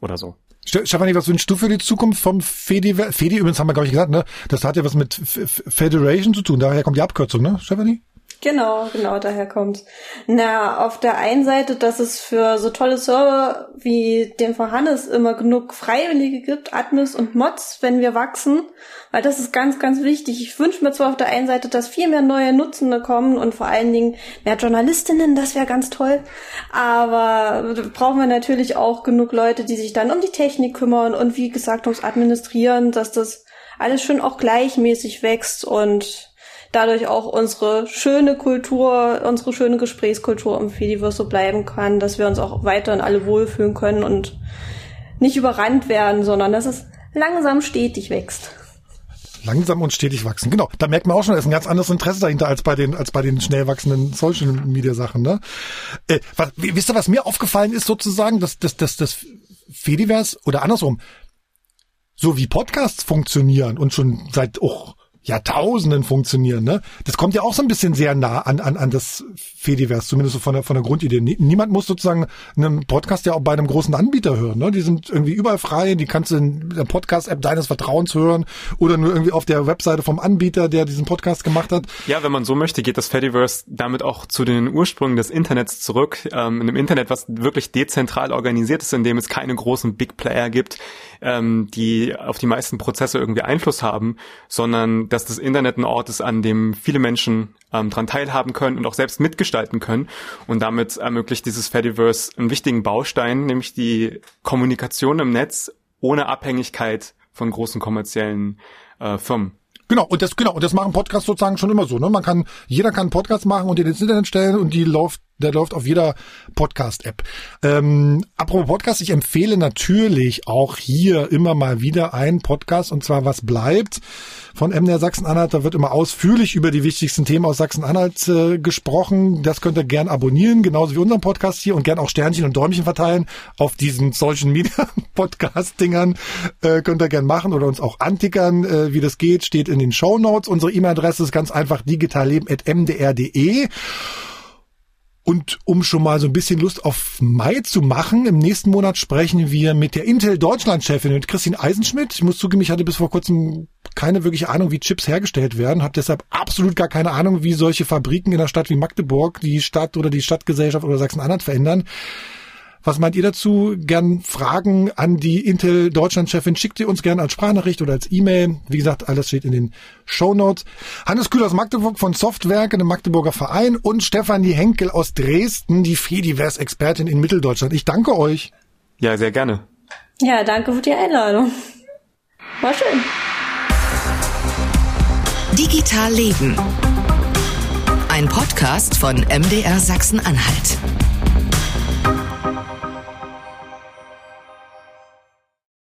Speaker 4: oder so.
Speaker 2: Stefanie, was wünschst du für die Zukunft vom Fedi? Fedi übrigens haben wir, glaube ich, gesagt, ne? Das hat ja was mit Federation zu tun. Daher kommt die Abkürzung, ne, Stefanie?
Speaker 3: Genau, genau, daher kommt. Na, auf der einen Seite, dass es für so tolle Server wie den von Hannes immer genug Freiwillige gibt, Admins und Mods, wenn wir wachsen, weil das ist ganz, ganz wichtig. Ich wünsche mir zwar auf der einen Seite, dass viel mehr neue Nutzende kommen und vor allen Dingen mehr Journalistinnen, das wäre ganz toll, aber brauchen wir natürlich auch genug Leute, die sich dann um die Technik kümmern und wie gesagt ums Administrieren, dass das alles schön auch gleichmäßig wächst und dadurch auch unsere schöne Kultur, unsere schöne Gesprächskultur im Fediverse so bleiben kann, dass wir uns auch weiterhin alle wohlfühlen können und nicht überrannt werden, sondern dass es langsam stetig wächst.
Speaker 2: Langsam und stetig wachsen. Genau. Da merkt man auch schon, da ist ein ganz anderes Interesse dahinter als bei den, als bei den schnell wachsenden Social Media Sachen, ne? Äh, was, wisst ihr, was mir aufgefallen ist sozusagen, dass, dass, dass, das Fediverse oder andersrum, so wie Podcasts funktionieren und schon seit, oh, Jahrtausenden funktionieren. Ne? Das kommt ja auch so ein bisschen sehr nah an, an, an das Fediverse, zumindest so von der, von der Grundidee. Niemand muss sozusagen einen Podcast ja auch bei einem großen Anbieter hören. Ne? Die sind irgendwie überall frei, die kannst du in der Podcast-App deines Vertrauens hören oder nur irgendwie auf der Webseite vom Anbieter, der diesen Podcast gemacht hat.
Speaker 4: Ja, wenn man so möchte, geht das Fediverse damit auch zu den Ursprüngen des Internets zurück. Ähm, in einem Internet, was wirklich dezentral organisiert ist, in dem es keine großen Big Player gibt, ähm, die auf die meisten Prozesse irgendwie Einfluss haben, sondern dass das Internet ein Ort ist, an dem viele Menschen ähm, dran teilhaben können und auch selbst mitgestalten können. Und damit ermöglicht dieses Fediverse einen wichtigen Baustein, nämlich die Kommunikation im Netz ohne Abhängigkeit von großen kommerziellen äh, Firmen.
Speaker 2: Genau, und das, genau, und das machen Podcasts sozusagen schon immer so, ne? Man kann, jeder kann einen Podcast machen und den ins Internet stellen und die läuft der läuft auf jeder Podcast-App. Ähm, apropos Podcast, ich empfehle natürlich auch hier immer mal wieder einen Podcast und zwar Was bleibt von MDR Sachsen-Anhalt. Da wird immer ausführlich über die wichtigsten Themen aus Sachsen-Anhalt äh, gesprochen. Das könnt ihr gern abonnieren, genauso wie unseren Podcast hier und gern auch Sternchen und Däumchen verteilen auf diesen Social Media Podcast-Dingern. Äh, könnt ihr gern machen oder uns auch antickern. Äh, wie das geht, steht in den Show Notes. Unsere E-Mail-Adresse ist ganz einfach digitalleben.mdr.de. Und um schon mal so ein bisschen Lust auf Mai zu machen, im nächsten Monat sprechen wir mit der Intel Deutschland-Chefin, mit Christine Eisenschmidt. Ich muss zugeben, ich hatte bis vor kurzem keine wirkliche Ahnung, wie Chips hergestellt werden, habe deshalb absolut gar keine Ahnung, wie solche Fabriken in einer Stadt wie Magdeburg die Stadt oder die Stadtgesellschaft oder Sachsen-Anhalt verändern. Was meint ihr dazu? Gern Fragen an die Intel Deutschland-Chefin. Schickt ihr uns gerne als Sprachnachricht oder als E-Mail. Wie gesagt, alles steht in den Show Notes. Hannes Kühl aus Magdeburg von Softwerke, dem Magdeburger Verein und Stefanie Henkel aus Dresden, die Fediverse-Expertin in Mitteldeutschland. Ich danke euch.
Speaker 4: Ja, sehr gerne.
Speaker 3: Ja, danke für die Einladung. War schön.
Speaker 1: Digital Leben. Ein Podcast von MDR Sachsen-Anhalt.